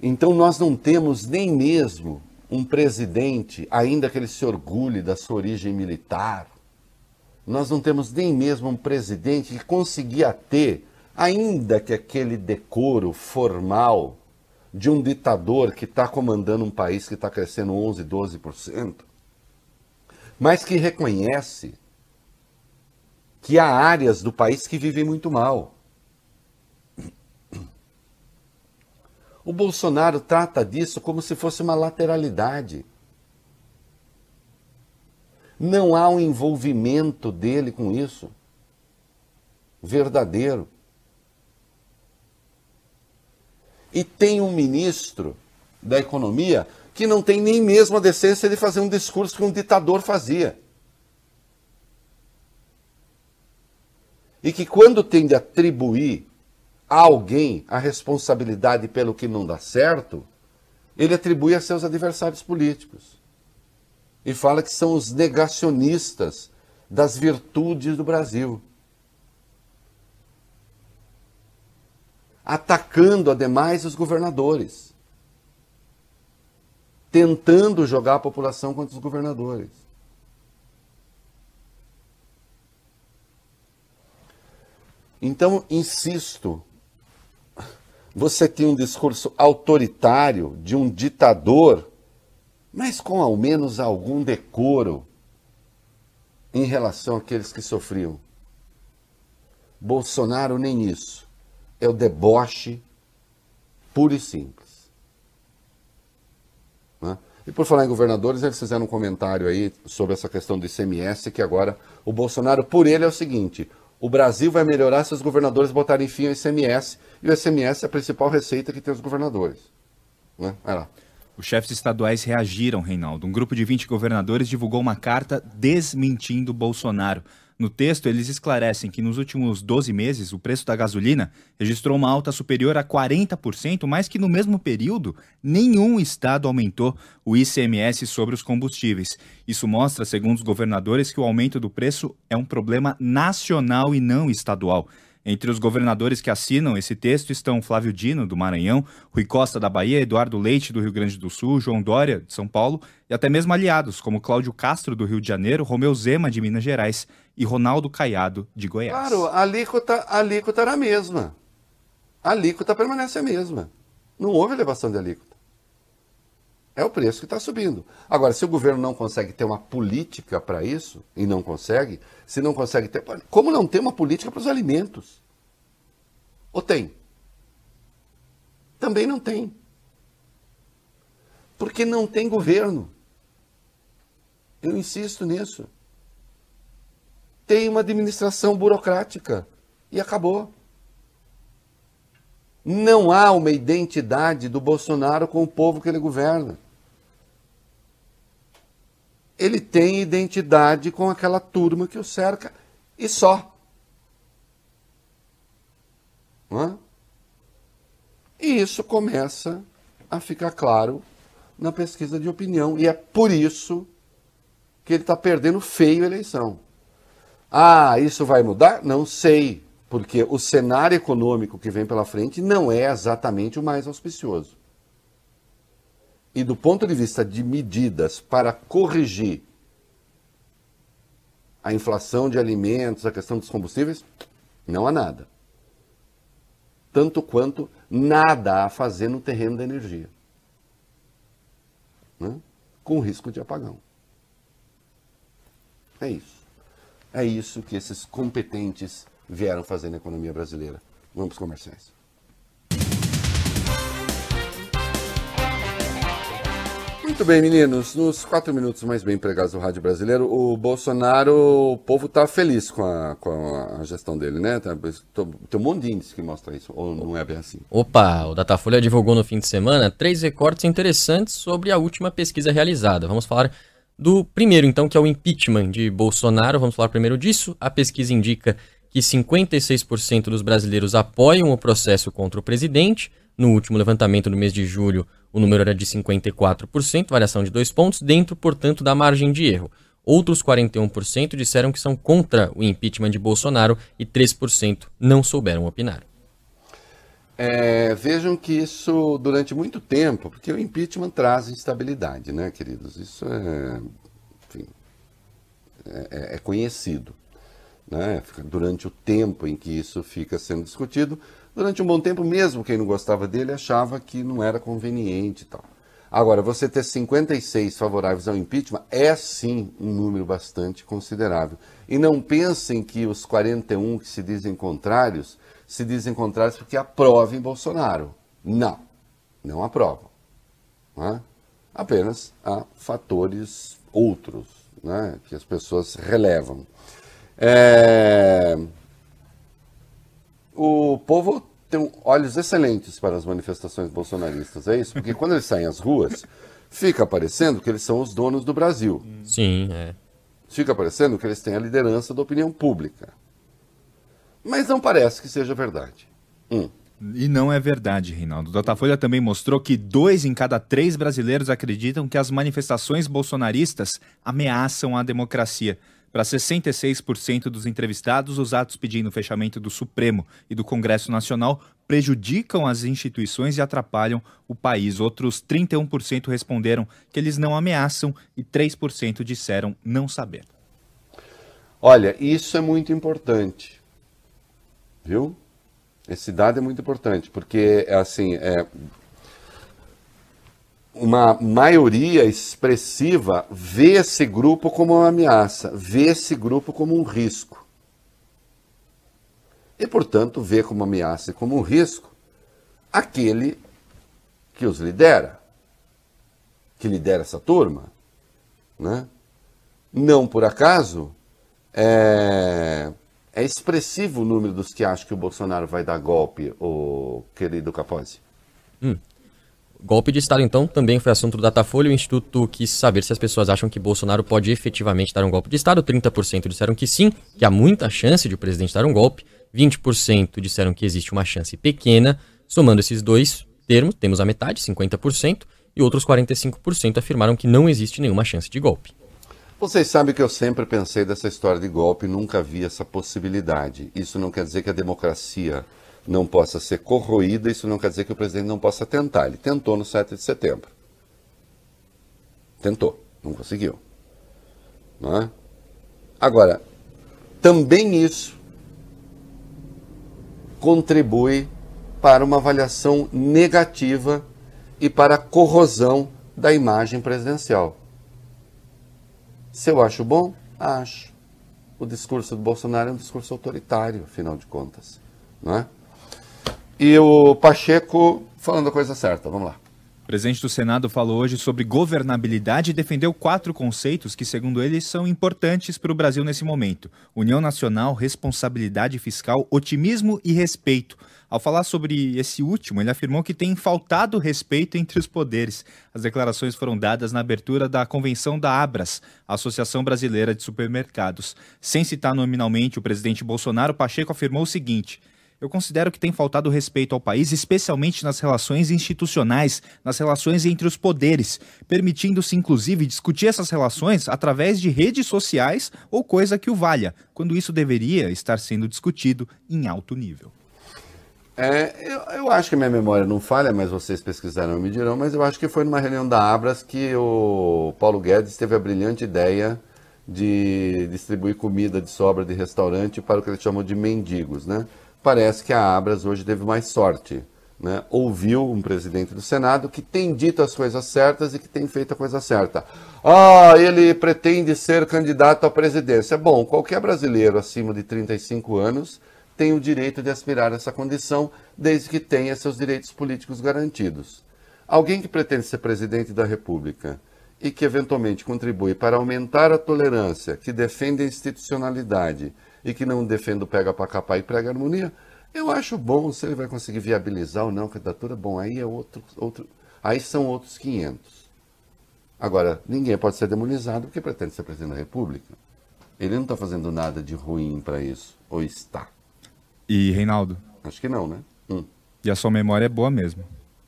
Então nós não temos nem mesmo um presidente, ainda que ele se orgulhe da sua origem militar, nós não temos nem mesmo um presidente que conseguia ter ainda que aquele decoro formal de um ditador que está comandando um país que está crescendo 11, 12%, mas que reconhece que há áreas do país que vivem muito mal. O Bolsonaro trata disso como se fosse uma lateralidade. Não há um envolvimento dele com isso verdadeiro. E tem um ministro da economia que não tem nem mesmo a decência de fazer um discurso que um ditador fazia. E que quando tem de atribuir a alguém a responsabilidade pelo que não dá certo, ele atribui a seus adversários políticos. E fala que são os negacionistas das virtudes do Brasil. Atacando ademais os governadores, tentando jogar a população contra os governadores. Então, insisto, você tem um discurso autoritário de um ditador, mas com ao menos algum decoro em relação àqueles que sofriam. Bolsonaro nem isso é o deboche puro e simples. Né? E por falar em governadores, eles fizeram um comentário aí sobre essa questão do ICMS, que agora o Bolsonaro, por ele, é o seguinte: o Brasil vai melhorar se os governadores botarem fim ao ICMS, e o ICMS é a principal receita que tem os governadores. Né? Vai lá. Os chefes estaduais reagiram, Reinaldo. Um grupo de 20 governadores divulgou uma carta desmentindo Bolsonaro. No texto, eles esclarecem que nos últimos 12 meses o preço da gasolina registrou uma alta superior a 40%, mas que no mesmo período nenhum estado aumentou o ICMS sobre os combustíveis. Isso mostra, segundo os governadores, que o aumento do preço é um problema nacional e não estadual. Entre os governadores que assinam esse texto estão Flávio Dino, do Maranhão, Rui Costa, da Bahia, Eduardo Leite, do Rio Grande do Sul, João Dória, de São Paulo, e até mesmo aliados, como Cláudio Castro, do Rio de Janeiro, Romeu Zema, de Minas Gerais, e Ronaldo Caiado, de Goiás. Claro, a alíquota, a alíquota era a mesma. A alíquota permanece a mesma. Não houve elevação de alíquota. É o preço que está subindo. Agora, se o governo não consegue ter uma política para isso, e não consegue, se não consegue ter. Como não tem uma política para os alimentos? Ou tem? Também não tem. Porque não tem governo. Eu insisto nisso. Tem uma administração burocrática. E acabou. Não há uma identidade do Bolsonaro com o povo que ele governa ele tem identidade com aquela turma que o cerca e só. É? E isso começa a ficar claro na pesquisa de opinião. E é por isso que ele está perdendo feio a eleição. Ah, isso vai mudar? Não sei, porque o cenário econômico que vem pela frente não é exatamente o mais auspicioso. E do ponto de vista de medidas para corrigir a inflação de alimentos, a questão dos combustíveis, não há nada. Tanto quanto nada a fazer no terreno da energia. Né? Com risco de apagão. É isso. É isso que esses competentes vieram fazer na economia brasileira. Vamos comerciais. Muito bem, meninos. Nos quatro minutos mais bem empregados do Rádio Brasileiro, o Bolsonaro, o povo está feliz com a, com a gestão dele, né? Tá, tem um monte de índice que mostra isso, ou não é bem assim? Opa, o Datafolha divulgou no fim de semana três recortes interessantes sobre a última pesquisa realizada. Vamos falar do primeiro, então, que é o impeachment de Bolsonaro. Vamos falar primeiro disso. A pesquisa indica que 56% dos brasileiros apoiam o processo contra o presidente. No último levantamento do mês de julho, o número era de 54%, variação de dois pontos, dentro, portanto, da margem de erro. Outros 41% disseram que são contra o impeachment de Bolsonaro e 3% não souberam opinar. É, vejam que isso durante muito tempo, porque o impeachment traz instabilidade, né, queridos? Isso é, enfim, é, é, é conhecido. Né? Durante o tempo em que isso fica sendo discutido, Durante um bom tempo, mesmo quem não gostava dele achava que não era conveniente e tal. Agora, você ter 56 favoráveis ao impeachment é sim um número bastante considerável. E não pensem que os 41 que se dizem contrários se dizem contrários porque aprovem Bolsonaro. Não, não aprovam. Né? Apenas há fatores outros né, que as pessoas relevam. É o povo tem olhos excelentes para as manifestações bolsonaristas, é isso? Porque quando eles saem às ruas, fica parecendo que eles são os donos do Brasil. Sim, é. Fica parecendo que eles têm a liderança da opinião pública. Mas não parece que seja verdade. Hum. E não é verdade, Reinaldo. Datafolha também mostrou que dois em cada três brasileiros acreditam que as manifestações bolsonaristas ameaçam a democracia. Para 66% dos entrevistados, os atos pedindo o fechamento do Supremo e do Congresso Nacional prejudicam as instituições e atrapalham o país. Outros 31% responderam que eles não ameaçam e 3% disseram não saber. Olha, isso é muito importante, viu? Esse dado é muito importante, porque, assim, é, uma maioria expressiva vê esse grupo como uma ameaça, vê esse grupo como um risco. E, portanto, vê como ameaça e como um risco aquele que os lidera, que lidera essa turma. Né? Não por acaso, é, é expressivo o número dos que acham que o Bolsonaro vai dar golpe, o querido Capozzi. Hum. Golpe de Estado, então, também foi assunto do Datafolha. O Instituto quis saber se as pessoas acham que Bolsonaro pode efetivamente dar um golpe de Estado. 30% disseram que sim, que há muita chance de o presidente dar um golpe. 20% disseram que existe uma chance pequena. Somando esses dois termos, temos a metade, 50%, e outros 45% afirmaram que não existe nenhuma chance de golpe. Vocês sabem que eu sempre pensei dessa história de golpe, nunca vi essa possibilidade. Isso não quer dizer que a democracia não possa ser corroída, isso não quer dizer que o presidente não possa tentar. Ele tentou no 7 de setembro. Tentou, não conseguiu. Não é? Agora, também isso contribui para uma avaliação negativa e para a corrosão da imagem presidencial. Se eu acho bom, acho. O discurso do Bolsonaro é um discurso autoritário, afinal de contas. Não é? E o Pacheco falando a coisa certa. Vamos lá. O presidente do Senado falou hoje sobre governabilidade e defendeu quatro conceitos que, segundo ele, são importantes para o Brasil nesse momento: união nacional, responsabilidade fiscal, otimismo e respeito. Ao falar sobre esse último, ele afirmou que tem faltado respeito entre os poderes. As declarações foram dadas na abertura da convenção da Abras, Associação Brasileira de Supermercados. Sem citar nominalmente o presidente Bolsonaro, Pacheco afirmou o seguinte eu considero que tem faltado respeito ao país, especialmente nas relações institucionais, nas relações entre os poderes, permitindo-se inclusive discutir essas relações através de redes sociais ou coisa que o valha, quando isso deveria estar sendo discutido em alto nível. É, eu, eu, acho que minha memória não falha, mas vocês pesquisaram e me dirão, mas eu acho que foi numa reunião da Abras que o Paulo Guedes teve a brilhante ideia de distribuir comida de sobra de restaurante para o que eles chamam de mendigos, né? Parece que a Abras hoje teve mais sorte, né? Ouviu um presidente do Senado que tem dito as coisas certas e que tem feito a coisa certa. Ah, ele pretende ser candidato à presidência. Bom, qualquer brasileiro acima de 35 anos tem o direito de aspirar a essa condição, desde que tenha seus direitos políticos garantidos. Alguém que pretende ser presidente da República e que eventualmente contribui para aumentar a tolerância, que defende a institucionalidade e que não defende o pega para capar e prega harmonia, eu acho bom se ele vai conseguir viabilizar ou não a candidatura, bom, aí é outro, outro aí são outros 500. Agora, ninguém pode ser demonizado porque pretende ser presidente da República. Ele não está fazendo nada de ruim para isso, ou está? E, Reinaldo? Acho que não, né? Hum. E a sua memória é boa mesmo.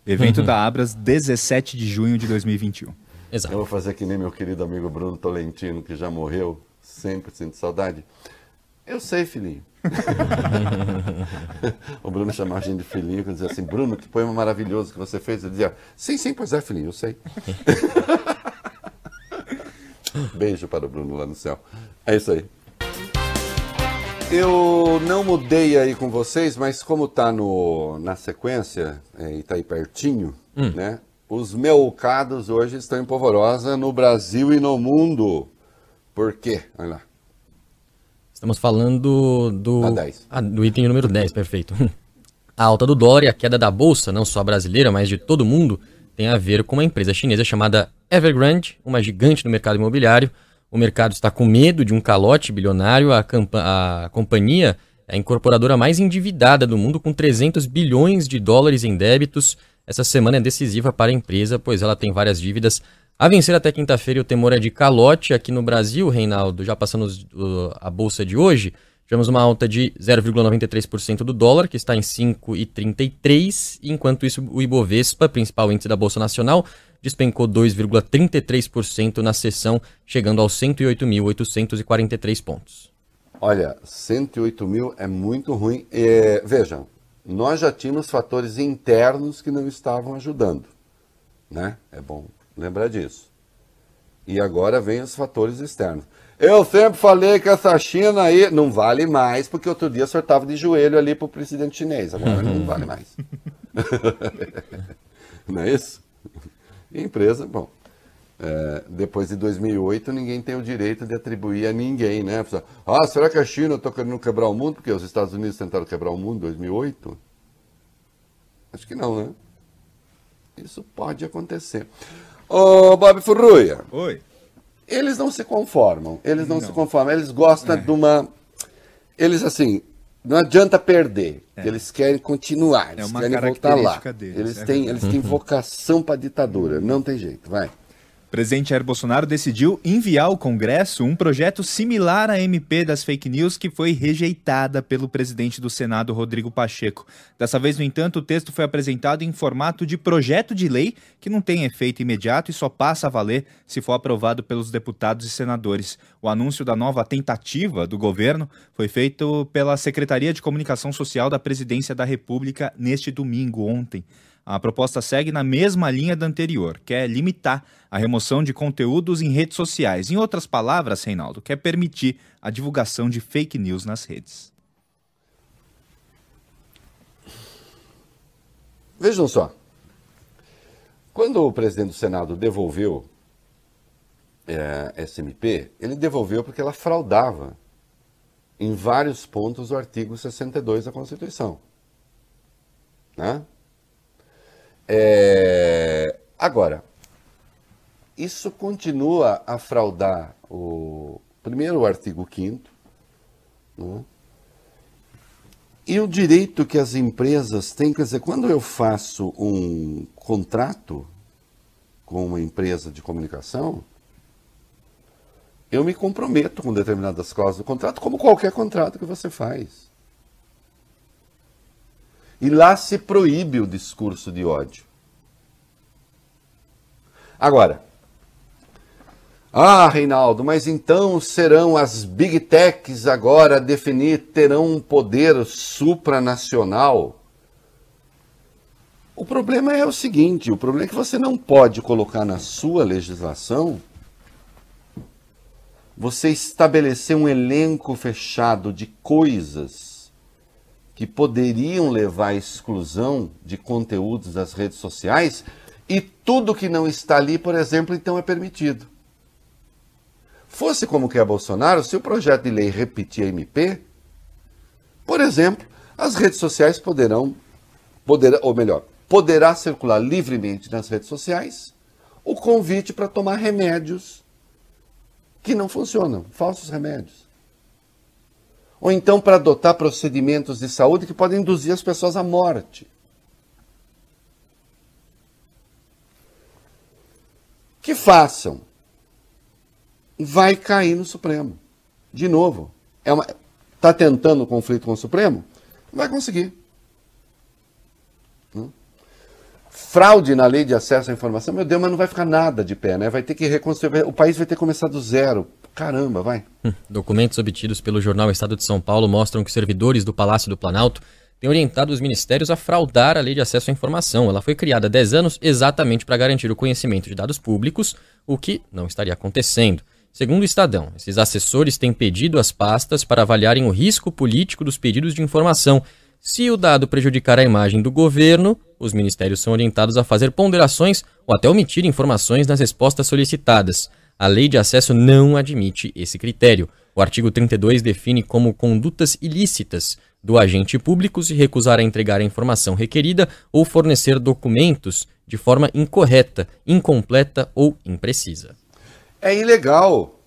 Evento da Abras, 17 de junho de 2021. Exato. Eu vou fazer que nem meu querido amigo Bruno Tolentino, que já morreu, sempre sinto saudade. Eu sei, filhinho. o Bruno chamava a gente de filhinho, quando dizia assim, Bruno, que poema maravilhoso que você fez. Ele dizia, sim, sim, pois é, filhinho, eu sei. Beijo para o Bruno lá no céu. É isso aí. Eu não mudei aí com vocês, mas como tá no, na sequência, é, e tá aí pertinho, né? Os melcados hoje estão em polvorosa no Brasil e no mundo. Por quê? Olha lá. Estamos falando do, A 10. Ah, do item número 10, perfeito. A alta do dólar e a queda da bolsa, não só brasileira, mas de todo mundo, tem a ver com uma empresa chinesa chamada Evergrande, uma gigante no mercado imobiliário. O mercado está com medo de um calote bilionário. A, a companhia é a incorporadora mais endividada do mundo, com 300 bilhões de dólares em débitos. Essa semana é decisiva para a empresa, pois ela tem várias dívidas a vencer até quinta-feira. O temor é de calote aqui no Brasil, Reinaldo. Já passando a bolsa de hoje, tivemos uma alta de 0,93% do dólar, que está em 5,33, enquanto isso o Ibovespa, principal índice da Bolsa Nacional, despencou 2,33% na sessão, chegando aos 108.843 pontos. Olha, 108 mil é muito ruim. É, vejam, nós já tínhamos fatores internos que não estavam ajudando. Né? É bom lembrar disso. E agora vem os fatores externos. Eu sempre falei que essa China aí não vale mais, porque outro dia estava de joelho ali para o presidente chinês. Agora não vale mais. não é isso? E empresa, bom, é, depois de 2008, ninguém tem o direito de atribuir a ninguém, né? Ah, será que a China está querendo quebrar o mundo? Porque os Estados Unidos tentaram quebrar o mundo em 2008? Acho que não, né? Isso pode acontecer. Ô, Bob Furruia, Oi. eles não se conformam. Eles não, se conformam. Eles gostam de uma. Eles, assim, não adianta perder. Eles querem continuar. Eles uma querem voltar lá. deles, Eles é têm, eles têm vocação para ditadura. Não tem jeito. Vai. Presidente Jair Bolsonaro decidiu enviar ao Congresso um projeto similar à MP das fake news que foi rejeitada pelo presidente do Senado, Rodrigo Pacheco. Dessa vez, no entanto, o texto foi apresentado em formato de projeto de lei que não tem efeito imediato e só passa a valer se for aprovado pelos deputados e senadores. O anúncio da nova tentativa do governo foi feito pela Secretaria de Comunicação Social da Presidência da República neste domingo, ontem. A proposta segue na mesma linha da anterior, que é limitar a remoção de conteúdos em redes sociais. Em outras palavras, Reinaldo, quer permitir a divulgação de fake news nas redes. Vejam só. Quando o presidente do Senado devolveu é, essa MP, ele devolveu porque ela fraudava em vários pontos o artigo 62 da Constituição. Né? É, agora, isso continua a fraudar o primeiro artigo 5 né? E o direito que as empresas têm, quer dizer, quando eu faço um contrato com uma empresa de comunicação, eu me comprometo com determinadas cláusulas do contrato, como qualquer contrato que você faz. E lá se proíbe o discurso de ódio. Agora, ah, Reinaldo, mas então serão as big techs agora a definir, terão um poder supranacional? O problema é o seguinte: o problema é que você não pode colocar na sua legislação você estabelecer um elenco fechado de coisas que poderiam levar à exclusão de conteúdos das redes sociais e tudo que não está ali, por exemplo, então é permitido. Fosse como quer Bolsonaro, se o projeto de lei repetir a MP, por exemplo, as redes sociais poderão, poderá, ou melhor, poderá circular livremente nas redes sociais o convite para tomar remédios que não funcionam, falsos remédios. Ou então para adotar procedimentos de saúde que podem induzir as pessoas à morte. Que façam. Vai cair no Supremo. De novo. É uma, tá tentando um conflito com o Supremo? Vai conseguir. fraude na lei de acesso à informação, meu Deus, mas não vai ficar nada de pé, né? Vai ter que reconstruir, o país vai ter que começar do zero. Caramba, vai. Hum, documentos obtidos pelo jornal Estado de São Paulo mostram que servidores do Palácio do Planalto têm orientado os ministérios a fraudar a lei de acesso à informação. Ela foi criada há 10 anos exatamente para garantir o conhecimento de dados públicos, o que não estaria acontecendo. Segundo o Estadão, esses assessores têm pedido às pastas para avaliarem o risco político dos pedidos de informação se o dado prejudicar a imagem do governo, os ministérios são orientados a fazer ponderações ou até omitir informações nas respostas solicitadas. A lei de acesso não admite esse critério. O artigo 32 define como condutas ilícitas do agente público se recusar a entregar a informação requerida ou fornecer documentos de forma incorreta, incompleta ou imprecisa. É ilegal.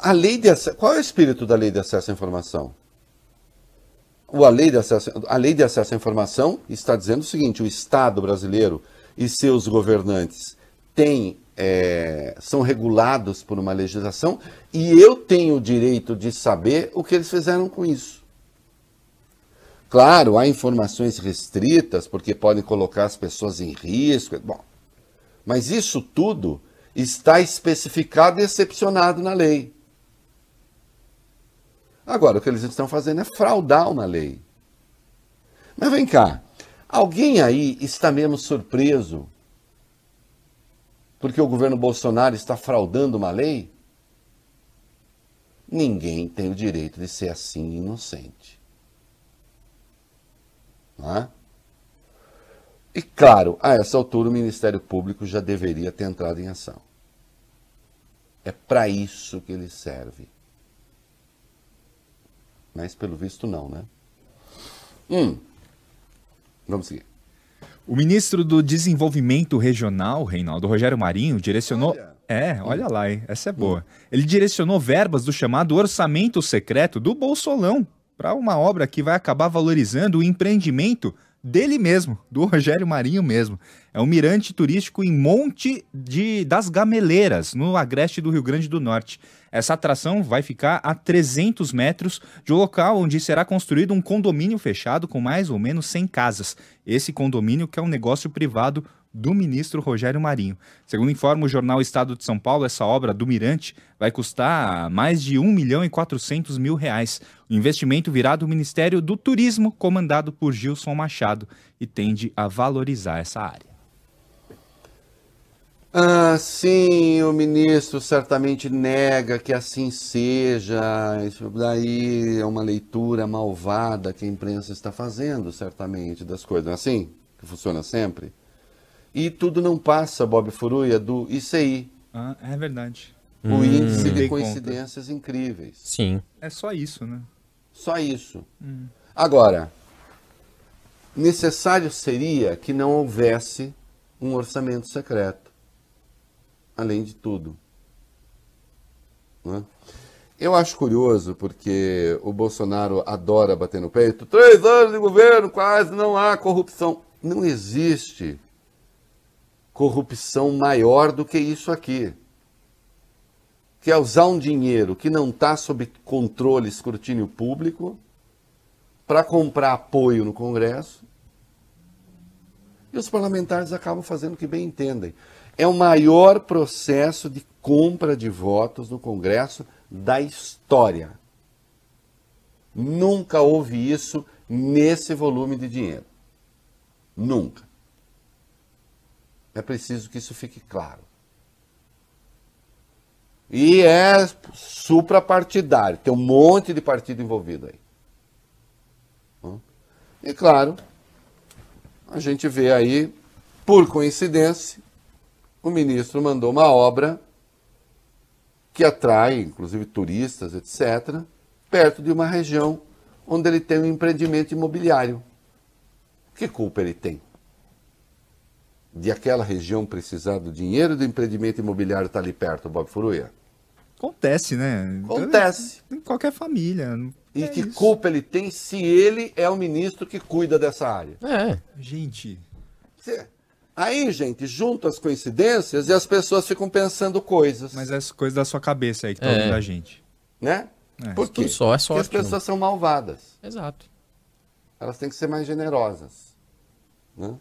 A lei de qual é o espírito da lei de acesso à informação? a lei, de acesso, a lei de acesso à informação está dizendo o seguinte: o Estado brasileiro e seus governantes têm, é, são regulados por uma legislação e eu tenho o direito de saber o que eles fizeram com isso. Claro, há informações restritas, porque podem colocar as pessoas em risco. Bom, mas isso tudo está especificado e excepcionado na lei. Agora, o que eles estão fazendo é fraudar uma lei. Mas vem cá, alguém aí está mesmo surpreso porque o governo Bolsonaro está fraudando uma lei? Ninguém tem o direito de ser assim inocente. Não é? E claro, a essa altura o Ministério Público já deveria ter entrado em ação. É para isso que ele serve. Mas pelo visto não, né? Hum. Vamos seguir. O ministro do Desenvolvimento Regional, Reinaldo Rogério Marinho, direcionou. Olha. É, olha lá, hein? essa é boa. Hum. Ele direcionou verbas do chamado orçamento secreto do Bolsolão para uma obra que vai acabar valorizando o empreendimento dele mesmo, do Rogério Marinho mesmo. É um mirante turístico em Monte de, das Gameleiras, no agreste do Rio Grande do Norte. Essa atração vai ficar a 300 metros de um local onde será construído um condomínio fechado com mais ou menos 100 casas. Esse condomínio que é um negócio privado do ministro Rogério Marinho. Segundo informa o jornal Estado de São Paulo, essa obra do Mirante vai custar mais de 1 milhão e 400 mil reais. O investimento virá do Ministério do Turismo, comandado por Gilson Machado, e tende a valorizar essa área. Ah, sim, o ministro certamente nega que assim seja. Isso daí é uma leitura malvada que a imprensa está fazendo, certamente, das coisas. Não é assim que funciona sempre? E tudo não passa, Bob Furuia, do ICI. Ah, é verdade. O hum, índice de coincidências conta. incríveis. Sim. É só isso, né? Só isso. Hum. Agora, necessário seria que não houvesse um orçamento secreto. Além de tudo. Né? Eu acho curioso porque o Bolsonaro adora bater no peito. Três anos de governo, quase não há corrupção. Não existe corrupção maior do que isso aqui. Que é usar um dinheiro que não está sob controle, escrutínio público, para comprar apoio no Congresso. E os parlamentares acabam fazendo o que bem entendem. É o maior processo de compra de votos no Congresso da história. Nunca houve isso nesse volume de dinheiro. Nunca. É preciso que isso fique claro. E é suprapartidário, tem um monte de partido envolvido aí. E claro, a gente vê aí, por coincidência, o ministro mandou uma obra que atrai, inclusive, turistas, etc., perto de uma região onde ele tem um empreendimento imobiliário. Que culpa ele tem? De aquela região precisar do dinheiro do empreendimento imobiliário estar tá ali perto, Bob Furuia? Acontece, né? Acontece. Em qualquer família. E é que isso. culpa ele tem se ele é o ministro que cuida dessa área? É. Gente. Aí, gente, junto as coincidências e as pessoas ficam pensando coisas. Mas é coisas da sua cabeça aí que estão tá é. ouvindo a gente. Né? É. Por quê? Só é sorte, Porque as pessoas não. são malvadas. Exato. Elas têm que ser mais generosas. Né?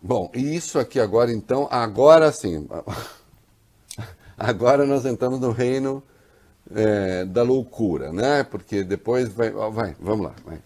Bom, e isso aqui agora, então, agora sim. Agora nós entramos no reino é, da loucura, né? Porque depois vai, vai, vamos lá, vai.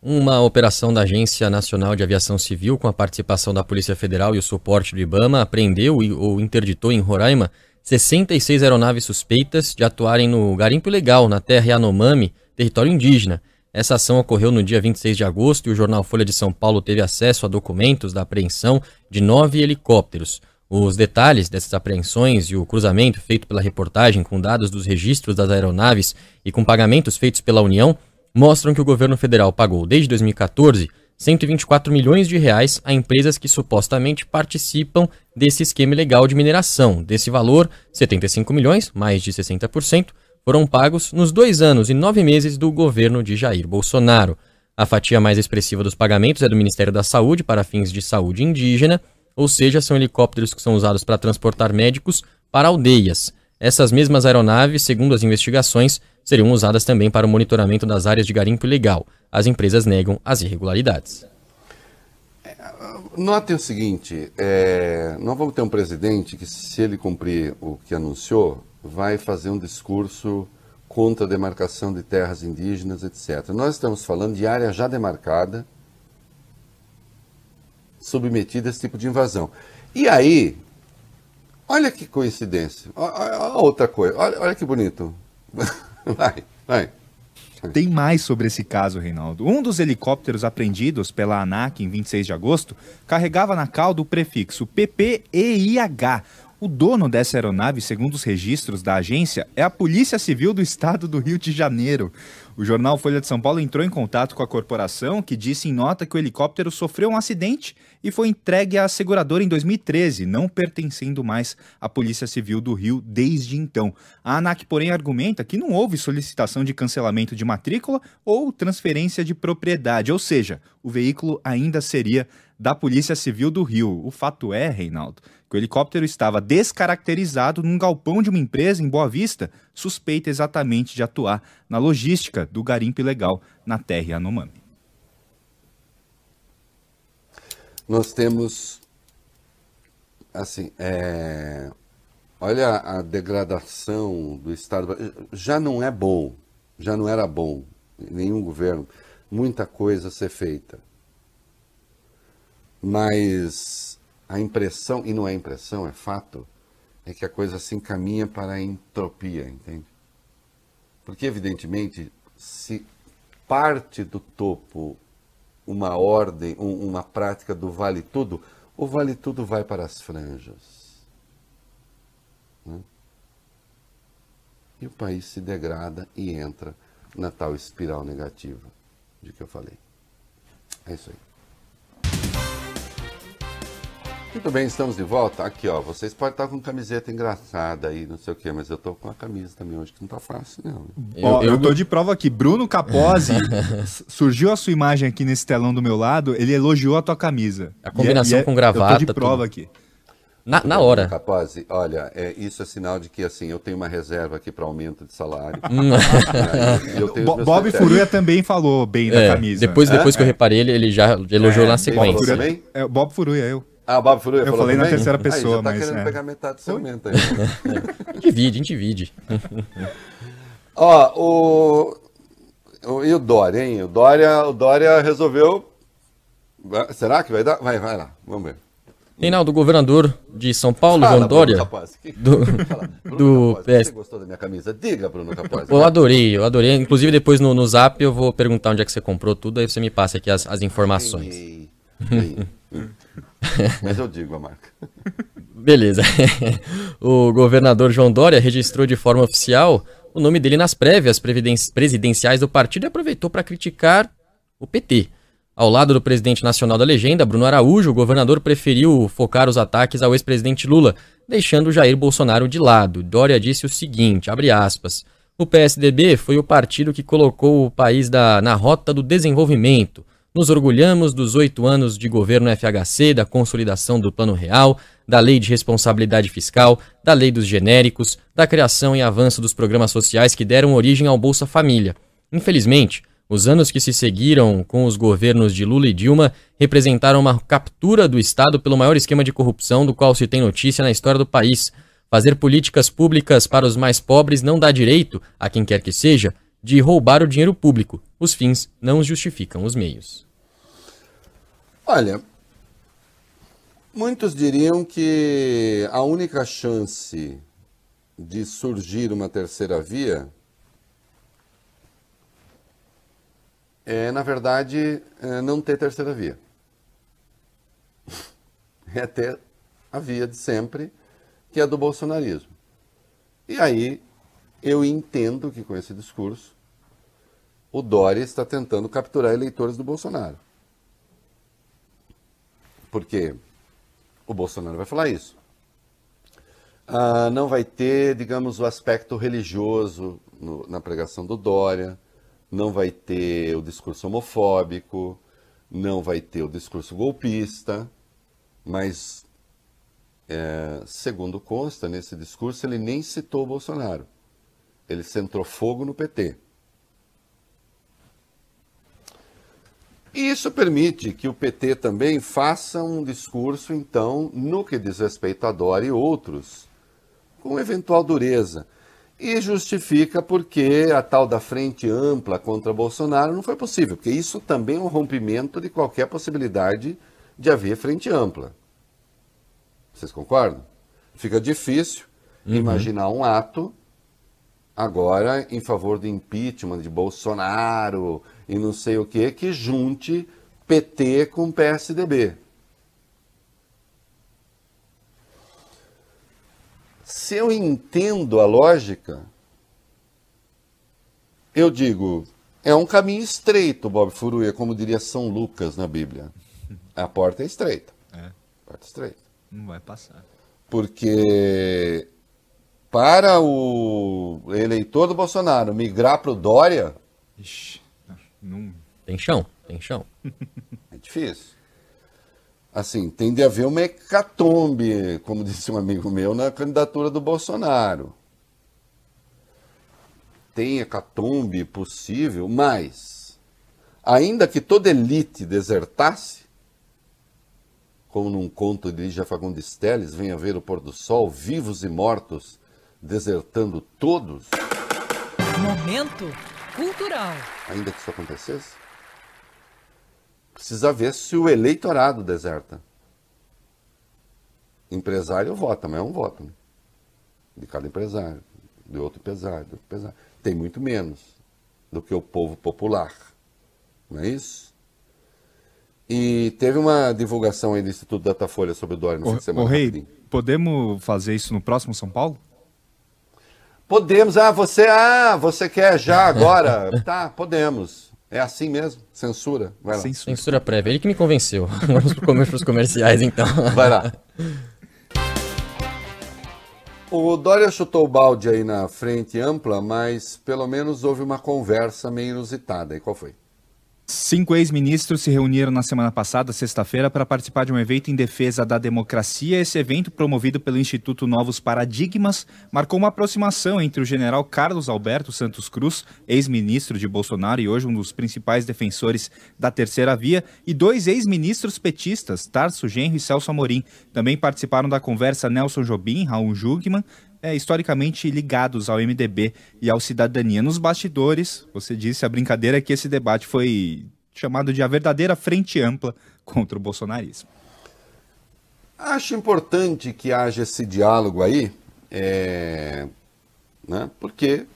Uma operação da Agência Nacional de Aviação Civil, com a participação da Polícia Federal e o suporte do IBAMA, apreendeu ou interditou em Roraima 66 aeronaves suspeitas de atuarem no garimpo ilegal na terra Yanomami, território indígena. Essa ação ocorreu no dia 26 de agosto e o jornal Folha de São Paulo teve acesso a documentos da apreensão de nove helicópteros. Os detalhes dessas apreensões e o cruzamento feito pela reportagem com dados dos registros das aeronaves e com pagamentos feitos pela União mostram que o governo federal pagou desde 2014 124 milhões de reais a empresas que supostamente participam desse esquema ilegal de mineração. Desse valor, 75 milhões, mais de 60%, foram pagos nos dois anos e nove meses do governo de Jair Bolsonaro. A fatia mais expressiva dos pagamentos é do Ministério da Saúde para fins de saúde indígena ou seja, são helicópteros que são usados para transportar médicos para aldeias. Essas mesmas aeronaves, segundo as investigações, seriam usadas também para o monitoramento das áreas de garimpo ilegal. As empresas negam as irregularidades. É, note o seguinte: é, nós vamos ter um presidente que, se ele cumprir o que anunciou, vai fazer um discurso contra a demarcação de terras indígenas, etc. Nós estamos falando de área já demarcada, submetida a esse tipo de invasão. E aí, olha que coincidência, olha, outra coisa, olha, olha que bonito. vai, vai. Tem mais sobre esse caso, Reinaldo. Um dos helicópteros apreendidos pela ANAC em 26 de agosto carregava na cauda o prefixo PPEIH, o dono dessa aeronave, segundo os registros da agência, é a Polícia Civil do Estado do Rio de Janeiro. O jornal Folha de São Paulo entrou em contato com a corporação, que disse em nota que o helicóptero sofreu um acidente e foi entregue à seguradora em 2013, não pertencendo mais à Polícia Civil do Rio desde então. A ANAC, porém, argumenta que não houve solicitação de cancelamento de matrícula ou transferência de propriedade, ou seja, o veículo ainda seria da Polícia Civil do Rio. O fato é, Reinaldo, que o helicóptero estava descaracterizado num galpão de uma empresa em Boa Vista, suspeita exatamente de atuar na logística do garimpo ilegal na terra Yanomami. Nós temos, assim, é... olha a degradação do Estado. Já não é bom, já não era bom, nenhum governo, muita coisa a ser feita. Mas a impressão, e não é impressão, é fato, é que a coisa se encaminha para a entropia, entende? Porque, evidentemente, se parte do topo uma ordem, um, uma prática do vale tudo, o vale tudo vai para as franjas. Né? E o país se degrada e entra na tal espiral negativa de que eu falei. É isso aí. Muito bem, estamos de volta. Aqui, ó, vocês podem estar com camiseta engraçada aí, não sei o quê, mas eu tô com a camisa também hoje, que não tá fácil, não. Eu, eu, eu tô de prova aqui. Bruno Capozzi, surgiu a sua imagem aqui nesse telão do meu lado, ele elogiou a tua camisa. A combinação e é, com gravata. Eu tô de prova tudo. aqui. Na, na hora. Capozzi, olha, é, isso é sinal de que assim, eu tenho uma reserva aqui para aumento de salário. é, Bob Furuia também falou bem da é, camisa. Depois, depois que eu reparei, ele, ele já elogiou é, na sequência. Bob É, Bob Furuia, eu. Ah, o Bob Eu falei na terceira pessoa, aí, já tá mas... querendo é. pegar metade do seu aumento aí. a gente divide, a gente divide. Ó, o... o... E o Dória, hein? O Dória, o Dória resolveu... Será que vai dar? Vai, vai lá, vamos ver. Reinaldo, governador de São Paulo, Fala, João Dória. Bruno Capozzi. Que- do- Fala, Bruno do Capozzi, PS. Você gostou da minha camisa? Diga, Bruno Capozzi. Eu adorei, eu adorei. Inclusive, depois no, no zap eu vou perguntar onde é que você comprou tudo, aí você me passa aqui as, as informações. Ganhei. Ganhei. Mas eu digo a marca. Beleza. o governador João Dória registrou de forma oficial o nome dele nas prévias presidenciais do partido e aproveitou para criticar o PT. Ao lado do presidente nacional da legenda, Bruno Araújo, o governador preferiu focar os ataques ao ex-presidente Lula, deixando Jair Bolsonaro de lado. Dória disse o seguinte, abre aspas, o PSDB foi o partido que colocou o país da- na rota do desenvolvimento. Nos orgulhamos dos oito anos de governo FHC, da consolidação do Plano Real, da Lei de Responsabilidade Fiscal, da Lei dos Genéricos, da criação e avanço dos programas sociais que deram origem ao Bolsa Família. Infelizmente, os anos que se seguiram com os governos de Lula e Dilma representaram uma captura do Estado pelo maior esquema de corrupção do qual se tem notícia na história do país. Fazer políticas públicas para os mais pobres não dá direito, a quem quer que seja, de roubar o dinheiro público. Os fins não justificam os meios. Olha, muitos diriam que a única chance de surgir uma terceira via é, na verdade, é, não ter terceira via. É ter a via de sempre, que é a do bolsonarismo. E aí eu entendo que com esse discurso o Dória está tentando capturar eleitores do Bolsonaro. Porque o Bolsonaro vai falar isso. Ah, não vai ter, digamos, o aspecto religioso no- na pregação do Dória, não vai ter o discurso homofóbico, não vai ter o discurso golpista, mas, é, segundo consta, nesse discurso ele nem citou o Bolsonaro. Ele centrou fogo no PT. E isso permite que o PT também faça um discurso, então, no que diz respeito a Dória e outros, com eventual dureza. E justifica porque a tal da frente ampla contra Bolsonaro não foi possível, porque isso também é um rompimento de qualquer possibilidade de haver frente ampla. Vocês concordam? Fica difícil imaginar um ato agora em favor do impeachment de Bolsonaro e não sei o que, que junte PT com PSDB. Se eu entendo a lógica, eu digo, é um caminho estreito, Bob Furuia, como diria São Lucas na Bíblia. A porta é estreita. É. Porta estreita. Não vai passar. Porque para o eleitor do Bolsonaro migrar para o Dória Ixi, não. Tem chão, tem chão. é difícil. Assim, tem de haver uma hecatombe, como disse um amigo meu, na candidatura do Bolsonaro. Tem hecatombe possível, mas, ainda que toda elite desertasse, como num conto de Lígia Fagundes Telles, venha ver o pôr do sol, vivos e mortos, desertando todos, Momento cultural. ainda que isso acontecesse, precisa ver se o eleitorado deserta. Empresário vota, mas é um voto. Né? De cada empresário, de outro empresário, de outro empresário. Tem muito menos do que o povo popular. Não é isso? E teve uma divulgação aí do Instituto Datafolha sobre o Dória no fim de semana. ô, Rei, podemos fazer isso no próximo São Paulo? Podemos, ah, você, ah, você quer já agora? tá, podemos. É assim mesmo? Censura. Vai lá. Censura. Censura prévia. Ele que me convenceu. Vamos pro comer pros comerciais, então. Vai lá. O Dória chutou o balde aí na frente ampla, mas pelo menos houve uma conversa meio inusitada. E qual foi? Cinco ex-ministros se reuniram na semana passada, sexta-feira, para participar de um evento em defesa da democracia. Esse evento, promovido pelo Instituto Novos Paradigmas, marcou uma aproximação entre o general Carlos Alberto Santos Cruz, ex-ministro de Bolsonaro e hoje um dos principais defensores da terceira via, e dois ex-ministros petistas, Tarso Genro e Celso Amorim. Também participaram da conversa Nelson Jobim, Raul Jugman, é, historicamente ligados ao MDB e ao Cidadania. Nos bastidores, você disse a brincadeira é que esse debate foi chamado de a verdadeira frente ampla contra o bolsonarismo. Acho importante que haja esse diálogo aí, é, né, porque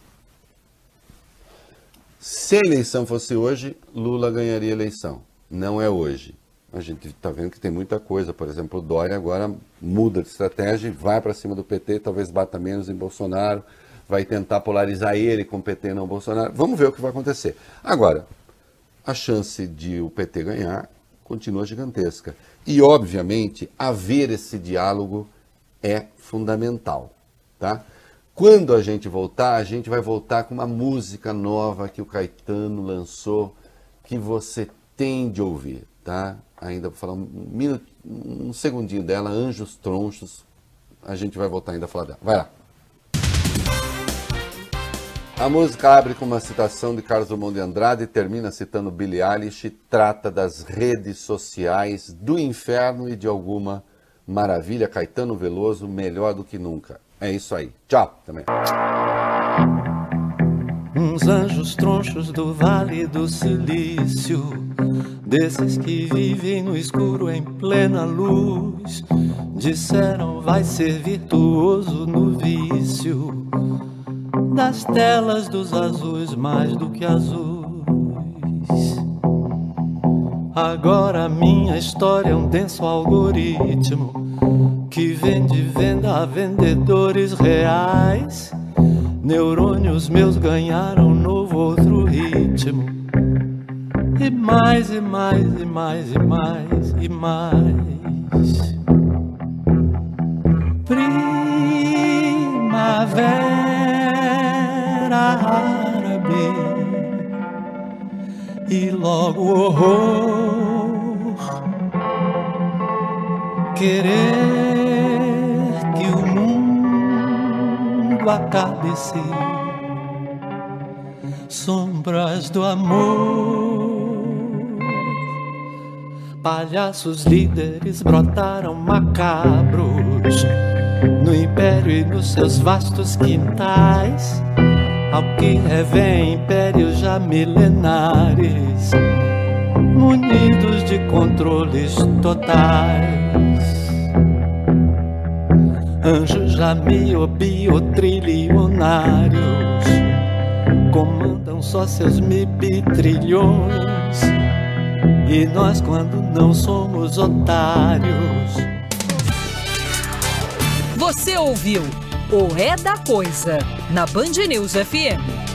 se a eleição fosse hoje, Lula ganharia a eleição. Não é hoje. A gente está vendo que tem muita coisa. Por exemplo, o Dória agora muda de estratégia e vai para cima do PT, talvez bata menos em Bolsonaro, vai tentar polarizar ele com o PT e não Bolsonaro. Vamos ver o que vai acontecer. Agora, a chance de o PT ganhar continua gigantesca. E, obviamente, haver esse diálogo é fundamental. Tá? Quando a gente voltar, a gente vai voltar com uma música nova que o Caetano lançou, que você tem de ouvir. Tá? Ainda vou falar um, minuto, um segundinho dela, Anjos Tronchos. A gente vai voltar ainda a falar dela. Vai lá. A música abre com uma citação de Carlos Drummond de Andrade e termina citando Billie Eilish, trata das redes sociais, do inferno e de alguma maravilha. Caetano Veloso, melhor do que nunca. É isso aí. Tchau também. Uns anjos tronchos do Vale do Silício, desses que vivem no escuro em plena luz, disseram vai ser virtuoso no vício das telas dos azuis mais do que azuis. Agora minha história é um denso algoritmo que vende venda a vendedores reais. Neurônios meus ganharam novo outro ritmo. E mais e mais e mais e mais e mais. Primavera árabe e logo horror querer mundo acabe-se sombras do amor. Palhaços líderes brotaram macabros. No império e nos seus vastos quintais. Ao que revém impérios já milenares, munidos de controles totais. Anjos já miobio-trilionários comandam só seus mibitrilhões. E nós, quando não somos otários. Você ouviu o É da Coisa na Band News FM.